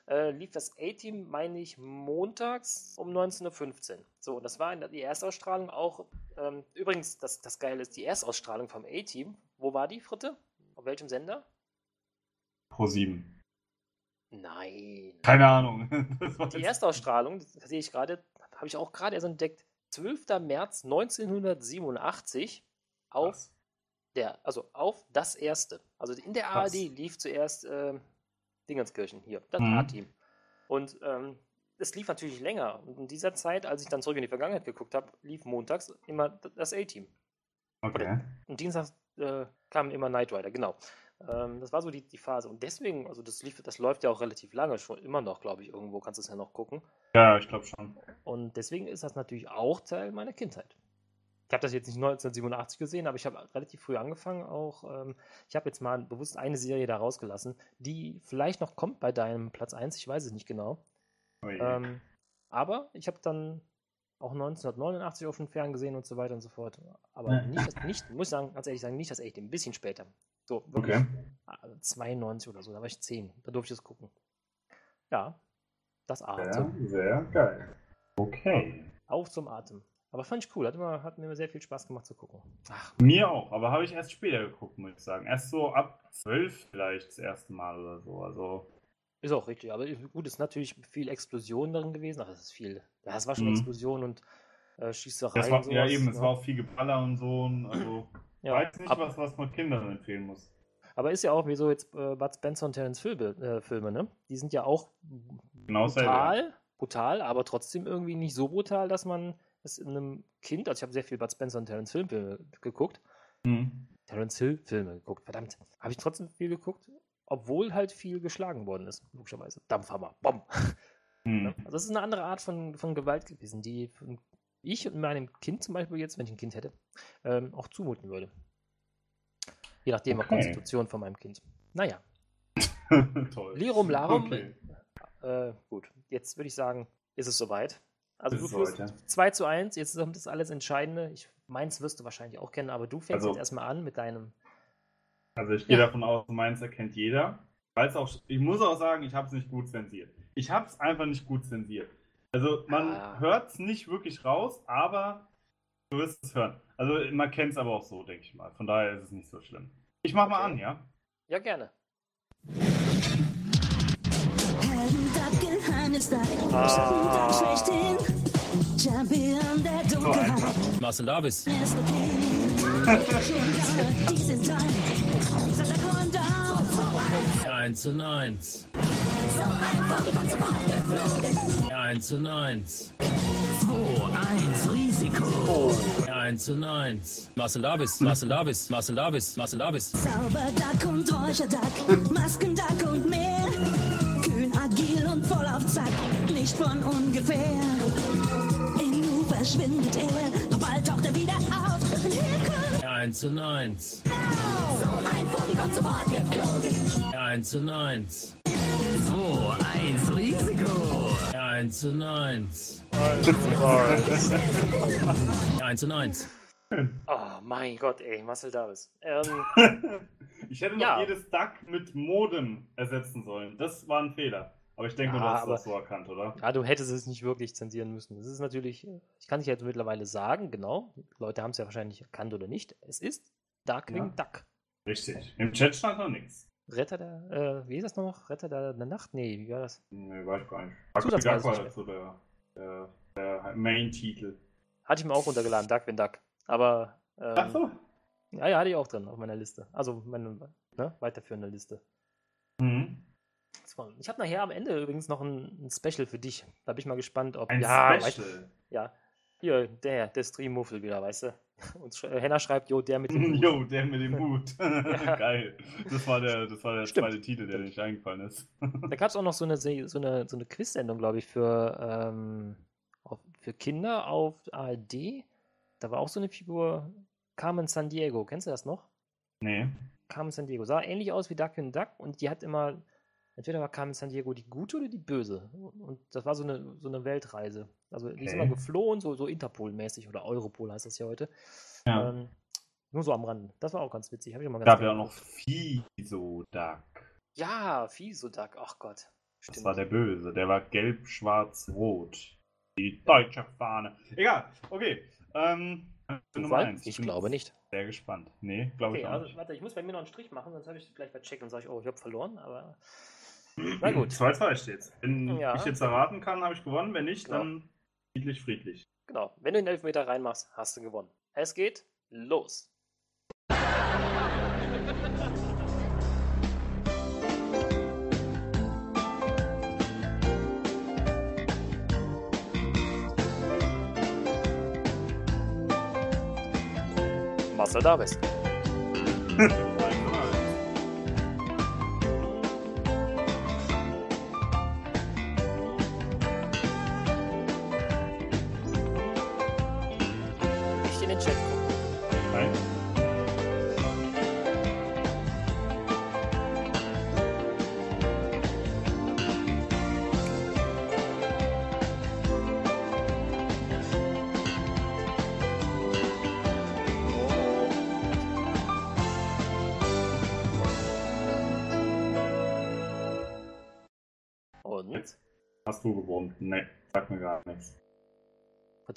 äh, lief das A-Team, meine ich, montags um 19.15 Uhr. So, und das war in der, die Erstausstrahlung auch, ähm, übrigens, das, das Geile ist, die Erstausstrahlung vom A-Team, wo war die, Fritte? Auf welchem Sender? Pro 7. Nein. Keine Ahnung. Die Erstausstrahlung, das sehe ich gerade, habe ich auch gerade erst entdeckt, 12. März 1987 auf Was? der, also auf das erste. Also in der. ARD lief zuerst ähm, Dingenskirchen hier, das Mhm. A-Team. Und ähm, es lief natürlich länger. Und in dieser Zeit, als ich dann zurück in die Vergangenheit geguckt habe, lief montags immer das A-Team. Okay. Und dienstags äh, kam immer Knight Rider, genau. Ähm, das war so die, die Phase. Und deswegen, also das lief, das läuft ja auch relativ lange, schon immer noch, glaube ich, irgendwo kannst du es ja noch gucken. Ja, ich glaube schon. Und deswegen ist das natürlich auch Teil meiner Kindheit. Ich habe das jetzt nicht 1987 gesehen, aber ich habe relativ früh angefangen auch. Ähm, ich habe jetzt mal bewusst eine Serie da rausgelassen, die vielleicht noch kommt bei deinem Platz 1, ich weiß es nicht genau. Oh. Ähm, aber ich habe dann auch 1989 auf dem Fern gesehen und so weiter und so fort. Aber nicht, das, nicht, muss ich sagen, ganz ehrlich sagen, nicht das echte, ein bisschen später. So, wirklich Okay. ah, 92 oder so, da war ich 10, da durfte ich es gucken. Ja, das Sehr, Atem. sehr geil. Okay. Auf zum Atem. Aber fand ich cool, hat, immer, hat mir sehr viel Spaß gemacht zu gucken. Ach, Mir auch, aber habe ich erst später geguckt, muss ich sagen. Erst so ab 12 vielleicht das erste Mal oder so. Also, ist auch richtig. Aber gut, ist natürlich viel Explosion darin gewesen. Ach, das ist viel. Ja, es war schon Mhm. Explosion und äh, Schießerei. das war, und ja eben, es ne? war auch viel Geballer und so. Und also, Ja, weiß nicht, ab- was, was man Kindern empfehlen muss. Aber ist ja auch wie so jetzt äh, Bud Spencer und Terence Filme, äh, Filme, ne? Die sind ja auch Genau brutal, brutal, aber trotzdem irgendwie nicht so brutal, dass man es in einem Kind, also ich habe sehr viel Bud Spencer und Terence Filme geguckt, Mhm. Terence Hill Filme geguckt, verdammt. Habe ich trotzdem viel geguckt, obwohl halt viel geschlagen worden ist, logischerweise. Dampfhammer, Bom. Mhm. Also das ist eine andere Art von, von Gewalt gewesen, die ich und meinem Kind zum Beispiel jetzt, wenn ich ein Kind hätte, ähm, auch zumuten würde. Je nachdem, Okay. Konstitution von meinem Kind. Naja, Toll. Lirum Larum. Okay. Äh, gut, jetzt würde ich sagen, ist es soweit. Also du führst soweit, ja. 2 zu 1, jetzt kommt das alles Entscheidende. Ich Meins wirst du wahrscheinlich auch kennen, aber du fängst Also- jetzt erstmal an mit deinem. Also ich gehe Ja. davon aus, meins erkennt jeder. Weil's auch, ich muss auch sagen, ich habe es nicht gut zensiert. Ich habe es einfach nicht gut zensiert. Also man Ah. hört es nicht wirklich raus, aber du wirst es hören. Also man kennt es aber auch so, denke ich mal. Von daher ist es nicht so schlimm. Ich mach mal Okay. an, ja? Ja, gerne. Ah. Der Dunkelheit. Marcel Davis. 1 zu 1. 1 zu 1. 2-1 Risiko. 1 zu 1. Marcel Davis. Marcel Davis. Marcel Davis. Marcel Davis. Zauberduck und Räucherduck, Maskenduck und mehr. Kühn, agil und voll auf Zack, nicht von ungefähr. Verschwindet er, doch bald taucht er wieder auf. Und hier kommt 1 zu 1. 1 zu 1. 2-1 Risiko. 1 zu 1. 1 zu 1. Oh mein Gott, ey, Marcel Davis. Ähm, Ich hätte noch Ja. jedes Duck mit Modem ersetzen sollen. Das war ein Fehler. Aber ich denke, Ja, du hast aber- das so erkannt, oder? ja, du hättest es nicht wirklich zensieren müssen. Es ist natürlich, ich kann es jetzt mittlerweile sagen, genau. Die Leute haben es ja wahrscheinlich erkannt oder nicht. Es ist Darkwing Ja. Duck. Richtig. Im Chat stand noch nichts. Retter der, äh, wie ist das noch? Retter der, der Nacht? Nee, wie war das? Nee, weiß ich gar nicht. Zusatzweise Duck war so der, der, der Main-Titel. Hatte ich mir auch runtergeladen, Darkwing Duck. Aber, ähm, Ach so. ja, ja, hatte ich auch drin auf meiner Liste. Also meine ne, weiterführende Liste. Mhm. War- Ich habe nachher am Ende übrigens noch ein, ein Special für dich. Da bin ich mal gespannt, ob. Ein ja, weißt- Special. ja. Hier, der, der Stream-Muffel wieder, weißt du? Und sch äh, Henna schreibt, jo, der mit dem Hut. Jo, der mit dem Hut. Geil. Das war der, das war der Stimmt. zweite Titel, der dir nicht eingefallen ist. Da gab es auch noch so eine, so eine, so eine Quiz-Sendung, glaube ich, für, ähm, auf, für Kinder auf ARD. Da war auch so eine Figur, Carmen San Diego. Kennst du das noch? nee. Carmen San Diego. Sah ähnlich aus wie Duckwind Duck und die hat immer, entweder war Carmen San Diego die gute oder die böse. Und das war so eine, so eine Weltreise. Also die ist Okay. immer geflohen, so, so Interpol-mäßig oder Europol heißt das ja heute. Ja. Ähm, nur so am Rand. Das war auch ganz witzig. Hab ich immer Es ganz gab ja auch noch Fiso Duck. Ja, Fisoduck, ach Gott. Das war der Böse. Der war gelb, schwarz, rot. Die deutsche Fahne. Egal. Okay. Ähm, Nummer eins. Ich bin glaube nicht. Sehr gespannt. Nee, glaube Okay, ich auch also nicht. warte, ich muss bei mir noch einen Strich machen, sonst habe ich gleich vercheckt und sage ich, oh, ich habe verloren, aber. Na gut. 2-2 steht's. Wenn Ja. ich jetzt erraten kann, habe ich gewonnen. Wenn nicht, Genau. dann friedlich, friedlich. Genau. Wenn du den Elfmeter reinmachst, hast du gewonnen. Es geht los. Marcel Davis.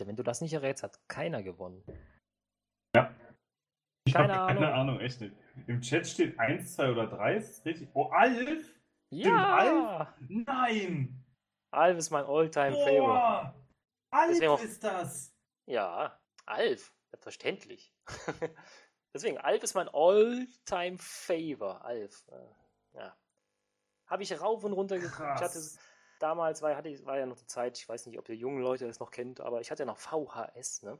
Warte, wenn du das nicht errätst, hat keiner gewonnen. Ja. Ich Keine habe keine Ahnung. Ahnung, echt nicht. Im Chat steht 1, 2 oder 3. Ist das richtig? Oh, Alf? Ja! Alf? Nein! Alf ist mein Alltime Favorite. Boah! Alf Deswegen auch- ist das! Ja, Alf, selbstverständlich. Deswegen, Alf ist mein Alltime Favor. Alf. äh, Ja. Habe ich rauf und runter geguckt. Ich hatte. Damals war, hatte, ich- war ja noch die Zeit, ich weiß nicht, ob ihr jungen Leute das noch kennt, aber ich hatte ja noch VHS, ne?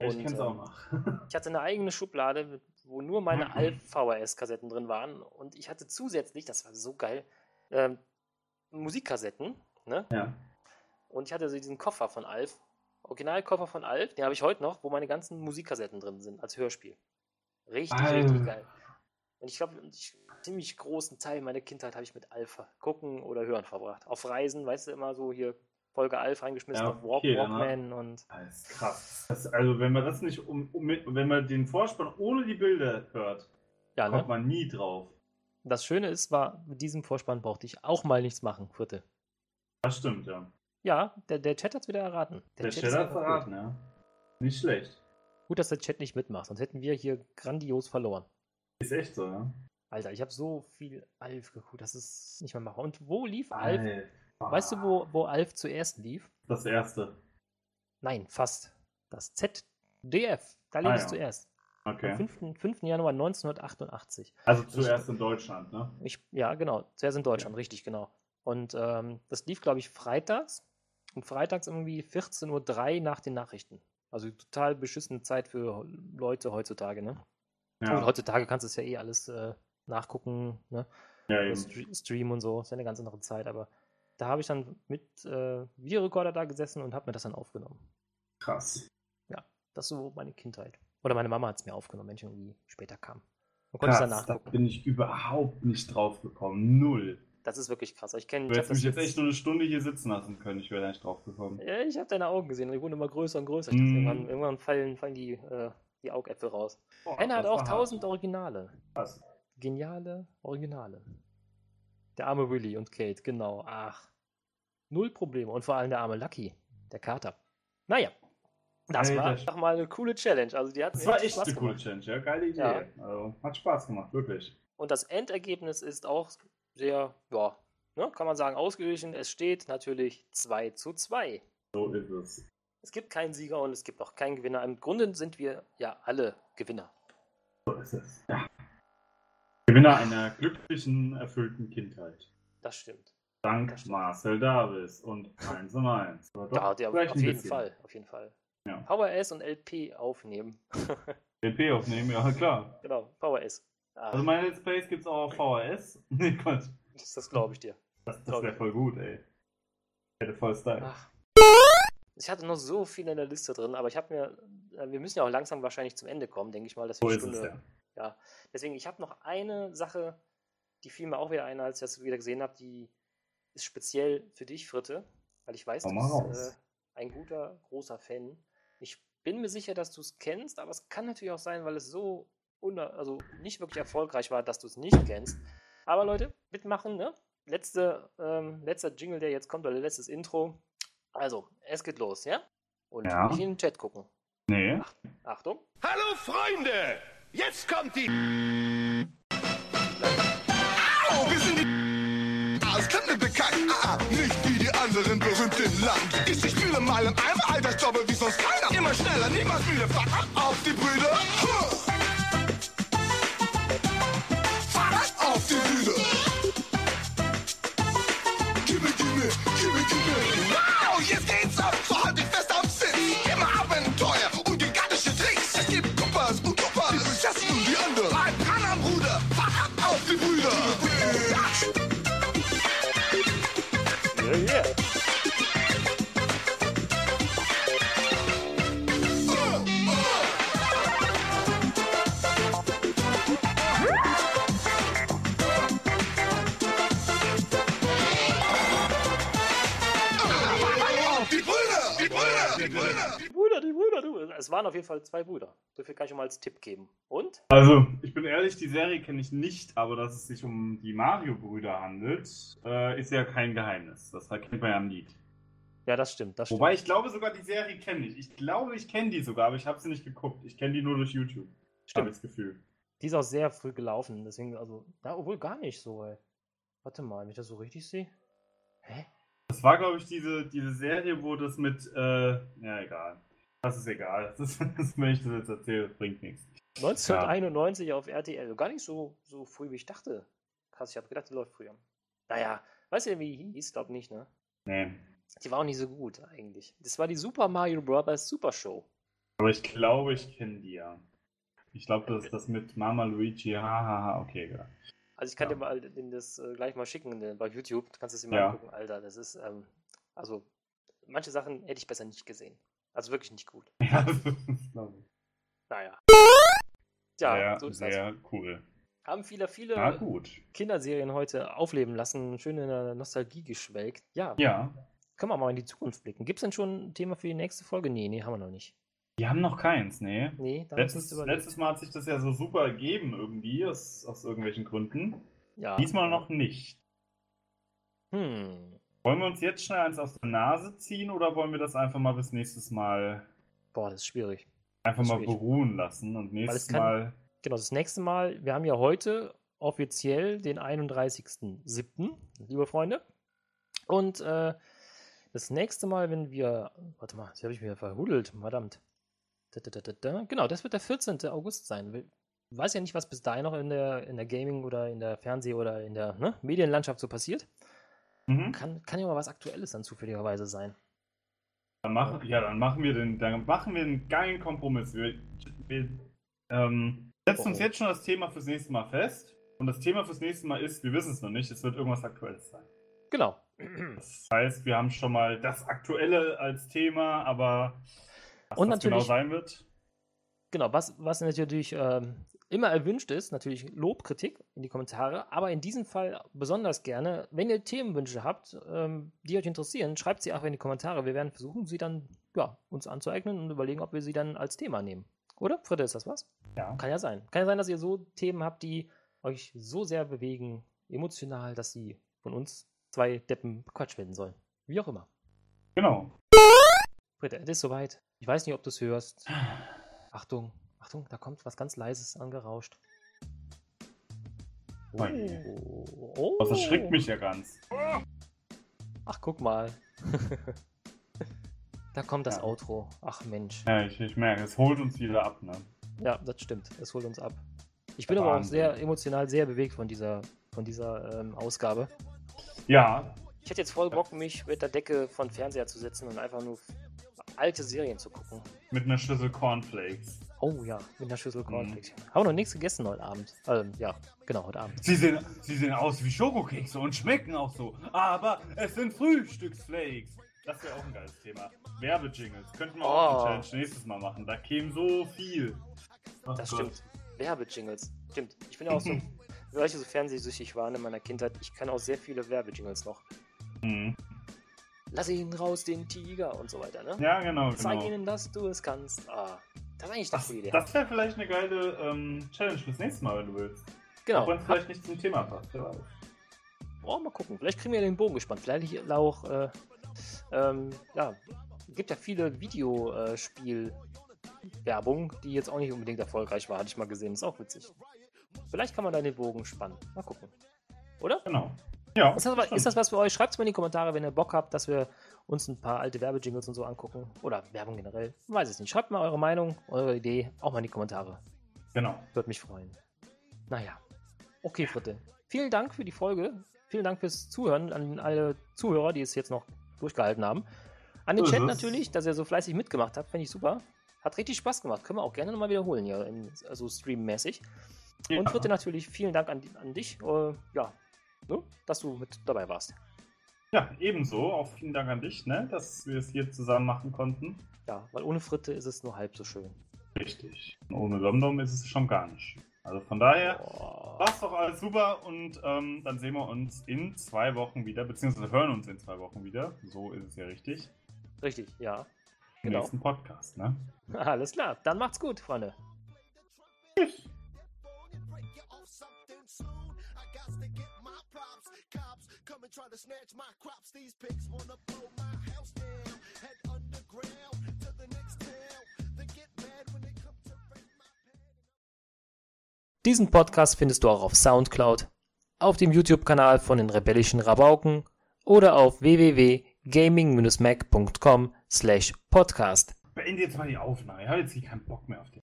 Ich Und, kenn's auch ähm, noch. Ich hatte eine eigene Schublade, wo nur meine Alf VHS-Kassetten drin waren. Und ich hatte zusätzlich, das war so geil, ähm, Musikkassetten, ne? Ja. Und ich hatte so diesen Koffer von Alf, Originalkoffer von Alf, den habe ich heute noch, wo meine ganzen Musikkassetten drin sind, als Hörspiel. Richtig, richtig Alter. geil. Und ich glaube, einen ziemlich großen Teil meiner Kindheit habe ich mit Alf gucken oder hören verbracht. Auf Reisen, weißt du, immer so hier Folge Alf reingeschmissen Ja, auf Walk, dann Walkman und Das ist krass. Das, also, wenn man das nicht um, um, wenn man den Vorspann ohne die Bilder hört, ja, kommt ne? man nie drauf. Das Schöne ist, war, mit diesem Vorspann brauchte ich auch mal nichts machen, Vierte. Das stimmt, ja. Ja, der, der Chat hat's wieder erraten. Der, Chat Chat ist hat einfach verraten, gut. ja. Nicht schlecht. Gut, dass der Chat nicht mitmacht, sonst hätten wir hier grandios verloren. Ist echt so, ja. Alter, ich habe so viel Alf geguckt, das ist nicht mehr machbar. Und wo lief Alf? Weißt du, wo, wo Alf zuerst lief? Das erste. Nein, fast. Das ZDF, da lief Ah, es ja. zuerst. Okay. Am 5. 5. Januar 1988. Also zuerst in Deutschland, ne? Ich, ja, genau. Zuerst in Deutschland, richtig, genau. Und ähm, das lief, glaube ich, freitags. Und freitags irgendwie 14.03 Uhr nach den Nachrichten. Also total beschissene Zeit für Leute heutzutage, ne? Ja. Und heutzutage kannst du es ja eh alles äh, nachgucken, ne? Ja, Stream und so. ist ja eine ganz andere Zeit. Aber da habe ich dann mit äh, Videorekorder da gesessen und habe mir das dann aufgenommen. Krass. Ja, das ist so meine Kindheit. Oder meine Mama hat es mir aufgenommen, wenn ich irgendwie später kam. Man konnte es dann Krass, da nachgucken. bin ich überhaupt nicht drauf gekommen. Null. Das ist wirklich krass. Ich kenne Du hättest mich jetzt echt nur eine Stunde hier sitzen lassen können. Ich wäre da nicht drauf gekommen. Ja, ich habe deine Augen gesehen, die wurden immer größer und größer. Ich dachte, Mm. irgendwann, irgendwann fallen, fallen die, äh, die Augäpfel raus. Boah, Henna hat das auch. 1000 Originale. Krass. Geniale Originale. Der arme Willy und Kate, genau. Ach. Null Probleme. Und vor allem der arme Lucky, der Kater. Naja. Das Alter, war doch mal eine coole Challenge. Also die hat Das war echt Spaß eine coole. Challenge, ja. Geile Idee. Ja. Also, hat Spaß gemacht, wirklich. Und das Endergebnis ist auch sehr, ja, ne, kann man sagen, ausgeglichen. Es steht natürlich 2 zu 2. So ist es. Es gibt keinen Sieger und es gibt auch keinen Gewinner. Im Grunde sind wir ja alle Gewinner. So ist es. Ja. Gewinner einer glücklichen, erfüllten Kindheit. Das stimmt. Dank Marcel Davis und 1 und 1. Oder doch Ja, der, vielleicht auf jeden bisschen. Fall. Auf jeden Fall. Ja. VHS und LP aufnehmen. LP aufnehmen, ja klar. genau, VHS. Ah, Also meine Let's Plays gibt's auch auf VHS. Nee, Gott. das das glaube ich dir. Das, das Glaub wäre ich. voll gut, ey. Hätte voll Style. Ach. Ich hatte noch so viel in der Liste drin, aber ich habe mir, äh, wir müssen ja auch langsam wahrscheinlich zum Ende kommen, denke ich mal, dass wir So die ist es, Stunde, ja. Ja. Deswegen, ich habe noch eine Sache, die fiel mir auch wieder ein, als ich das wieder gesehen habe, die ist speziell für dich, Fritte, weil ich weiß, Hau du bist äh, ein guter, großer Fan. Ich bin mir sicher, dass du es kennst, aber es kann natürlich auch sein, weil es so also nicht wirklich erfolgreich war, dass du es nicht kennst. Aber Leute, mitmachen, ne? Letzte, ähm, letzter Jingle, der jetzt kommt, oder letztes Intro. Also, es geht los, ja? Und Ja. nicht in den Chat gucken. Nee. Achtung. Hallo Freunde! Jetzt kommt die. Au, wir sind die. Ah, es kommt mir bekannt. Ah, nicht wie die anderen berühmten Land. Ich, spiele mal im Eimer, Altersdoppel wie sonst keiner. Immer schneller, niemals müde. Fahrt ab auf die Brüder. Fahrt ab auf die Brüder. Gimme, gimme, gimme, gimme. Waren auf jeden Fall zwei Brüder. So viel kann ich schon mal als Tipp geben. Und? Also, ich bin ehrlich, die Serie kenne ich nicht, aber dass es sich um die Mario-Brüder handelt, äh, ist ja kein Geheimnis. Das kennt man ja am Lied. Ja, das stimmt. Das stimmt. Wobei ich glaube sogar, die Serie kenne ich. Ich glaube, ich kenne die sogar, aber ich habe sie nicht geguckt. Ich kenne die nur durch YouTube. Habe ich das Gefühl. Die ist auch sehr früh gelaufen. Deswegen, also, ja, obwohl gar nicht so, ey. Warte mal, wenn ich das so richtig sehe. Hä? Das war, glaube ich, diese, diese Serie, wo das mit, äh, ja, egal. Das ist egal. Das das, wenn ich jetzt erzähle, das bringt nichts. 1991 auf RTL. Gar nicht so, so früh, wie ich dachte. Krass, ich habe gedacht, die läuft früher. Naja, weißt du, wie die hieß? Glaub nicht, ne? Nee. Die war auch nicht so gut, eigentlich. Das war die Super Mario Bros. Super Show. Aber ich glaube, ich kenne die ja. Ich glaube, das ist das mit Mama Luigi, hahaha, okay, egal. Also ich kann dir mal den das äh, gleich mal schicken äh, bei YouTube. Du kannst es dir mal Ja. angucken, Alter. Das ist, ähm, also, manche Sachen hätte ich besser nicht gesehen. Also wirklich nicht gut. Ja, das glaube ich. Naja. Ja, sehr, so ist das. sehr cool. Haben viele, viele Na. Kinderserien heute aufleben lassen, schön in der Nostalgie geschwelgt. Ja. Ja. können wir mal in die Zukunft blicken. Gibt es denn schon ein Thema für die nächste Folge? Nee, nee, haben wir noch nicht. Die haben noch keins, nee. Nee, Letztes, letztes Mal hat sich das ja so super ergeben irgendwie, aus, aus irgendwelchen Gründen. Ja. Diesmal noch nicht. Hm. Wollen wir uns jetzt schnell eins aus der Nase ziehen oder wollen wir das einfach mal bis nächstes Mal Boah, das ist schwierig. einfach ist mal schwierig. beruhen lassen und nächstes kann, Mal. Genau, das nächste Mal, wir haben ja heute offiziell den 31.07., liebe Freunde. Und äh, das nächste Mal, wenn wir. Warte mal, das habe ich mir verhudelt, verdammt. Da, da, da, da, da. Genau, das wird der 14. August sein. Ich weiß ja nicht, was bis dahin noch in der, in der Gaming- oder in der Fernseh- oder in der ne, Medienlandschaft so passiert. Mhm. Kann, kann ja mal was Aktuelles dann zufälligerweise sein. Dann machen, ja, dann machen wir den, dann machen wir einen geilen Kompromiss. Wir, wir ähm, setzen uns Oh. jetzt schon das Thema fürs nächste Mal fest. Und das Thema fürs nächste Mal ist, wir wissen es noch nicht, es wird irgendwas Aktuelles sein. Genau. Das heißt, wir haben schon mal das Aktuelle als Thema, aber was Und das genau natürlich- sein wird. Genau, was, was natürlich ähm, immer erwünscht ist, natürlich Lob, Kritik in die Kommentare, aber in diesem Fall besonders gerne, wenn ihr Themenwünsche habt, ähm, die euch interessieren, schreibt sie einfach in die Kommentare. Wir werden versuchen, sie dann ja, uns anzueignen und überlegen, ob wir sie dann als Thema nehmen. Oder? Fritte, ist das was? Ja. Kann ja sein. Kann ja sein, dass ihr so Themen habt, die euch so sehr bewegen, emotional, dass sie von uns zwei Deppen bequatscht werden sollen. Wie auch immer. Genau. Britta, es ist soweit. Ich weiß nicht, ob du es hörst. Achtung, Achtung, da kommt was ganz Leises angerauscht. Oh. Oh. Das erschrickt mich ja ganz. Ach, guck mal. da kommt das Ja. Outro. Ach Mensch. Ja, ich, ich merke, es holt uns wieder ab, ne? Ja, das stimmt. Es holt uns ab. Ich bin aber auch Wahnsinn. sehr emotional sehr bewegt von dieser, von dieser ähm, Ausgabe. Ja, Ich hätte jetzt voll Bock, mich mit der Decke von Fernseher zu setzen und einfach nur alte Serien zu gucken. mit einer Schüssel Cornflakes. Oh ja, mit einer Schüssel Mhm. Cornflakes. Haben wir noch nichts gegessen heute Abend. Ähm, ja, genau, heute Abend. Sie sehen, sie sehen aus wie Schokokekse und schmecken auch so. Aber es sind Frühstücksflakes. Das wäre auch ein geiles Thema. Werbejingles. Könnten wir auch Oh. eine Challenge nächstes Mal machen. Da käme so viel. Ach Das Gott. stimmt. Werbejingles. Stimmt. Ich bin ja auch so, weil ich so fernsehsüchtig war in meiner Kindheit, ich kann auch sehr viele Werbejingles noch. Mhm. Lass ihn raus, den Tiger und so weiter, ne? Ja, genau, Zeig genau. ihnen, dass du es kannst. Ah, das ist eigentlich eine Idee. das wäre vielleicht eine geile ähm, Challenge fürs nächste Mal, wenn du willst. Genau. Auch wenn es vielleicht nicht zum Thema passt. Wer weiß. Oh, mal gucken. Vielleicht kriegen wir den Bogen gespannt. Vielleicht auch, äh, ähm, ja, gibt ja viele Videospiel-Werbung, die jetzt auch nicht unbedingt erfolgreich war, hatte ich mal gesehen. Ist auch witzig. Vielleicht kann man da den Bogen spannen. Mal gucken. Oder? Genau. Ja. Ist das, was- ist das was für euch? Schreibt es mal in die Kommentare, wenn ihr Bock habt, dass wir uns ein paar alte Werbejingles und so angucken. Oder Werbung generell. Weiß es nicht. Schreibt mal eure Meinung, eure Idee auch mal in die Kommentare. Genau. Würde mich freuen. Naja. Okay, Fritte. Vielen Dank für die Folge. Vielen Dank fürs Zuhören an alle Zuhörer, die es jetzt noch durchgehalten haben. An den Chat natürlich, dass ihr so fleißig mitgemacht habt. Finde ich super. Hat richtig Spaß gemacht. Können wir auch gerne nochmal wiederholen hier, im, also streammäßig. Ja. Und Fritte natürlich vielen Dank an, an dich, äh, ja, ne, dass du mit dabei warst. Ja, ebenso. Auch vielen Dank an dich, ne, dass wir es hier zusammen machen konnten. Ja, weil ohne Fritte ist es nur halb so schön. Richtig. Und ohne Domdom ist es schon gar nicht. Also von daher Oh. war's doch alles super und ähm, dann sehen wir uns in zwei Wochen wieder, beziehungsweise hören uns in zwei Wochen wieder. So ist es ja richtig. Richtig, ja. Im Genau. nächsten Podcast, ne? Alles klar. Dann macht's gut, Freunde. Come and try to snatch my crops. These pigs wanna blow my house down. Head underground to the next town. They get mad when they come to raid my Diesen Podcast findest du auch auf Soundcloud, auf dem YouTube-Kanal von den rebellischen Rabauken oder auf www.gaming-mac.com slash podcast. Beende jetzt mal die Aufnahme. Ich habe jetzt hier keinen Bock mehr auf die.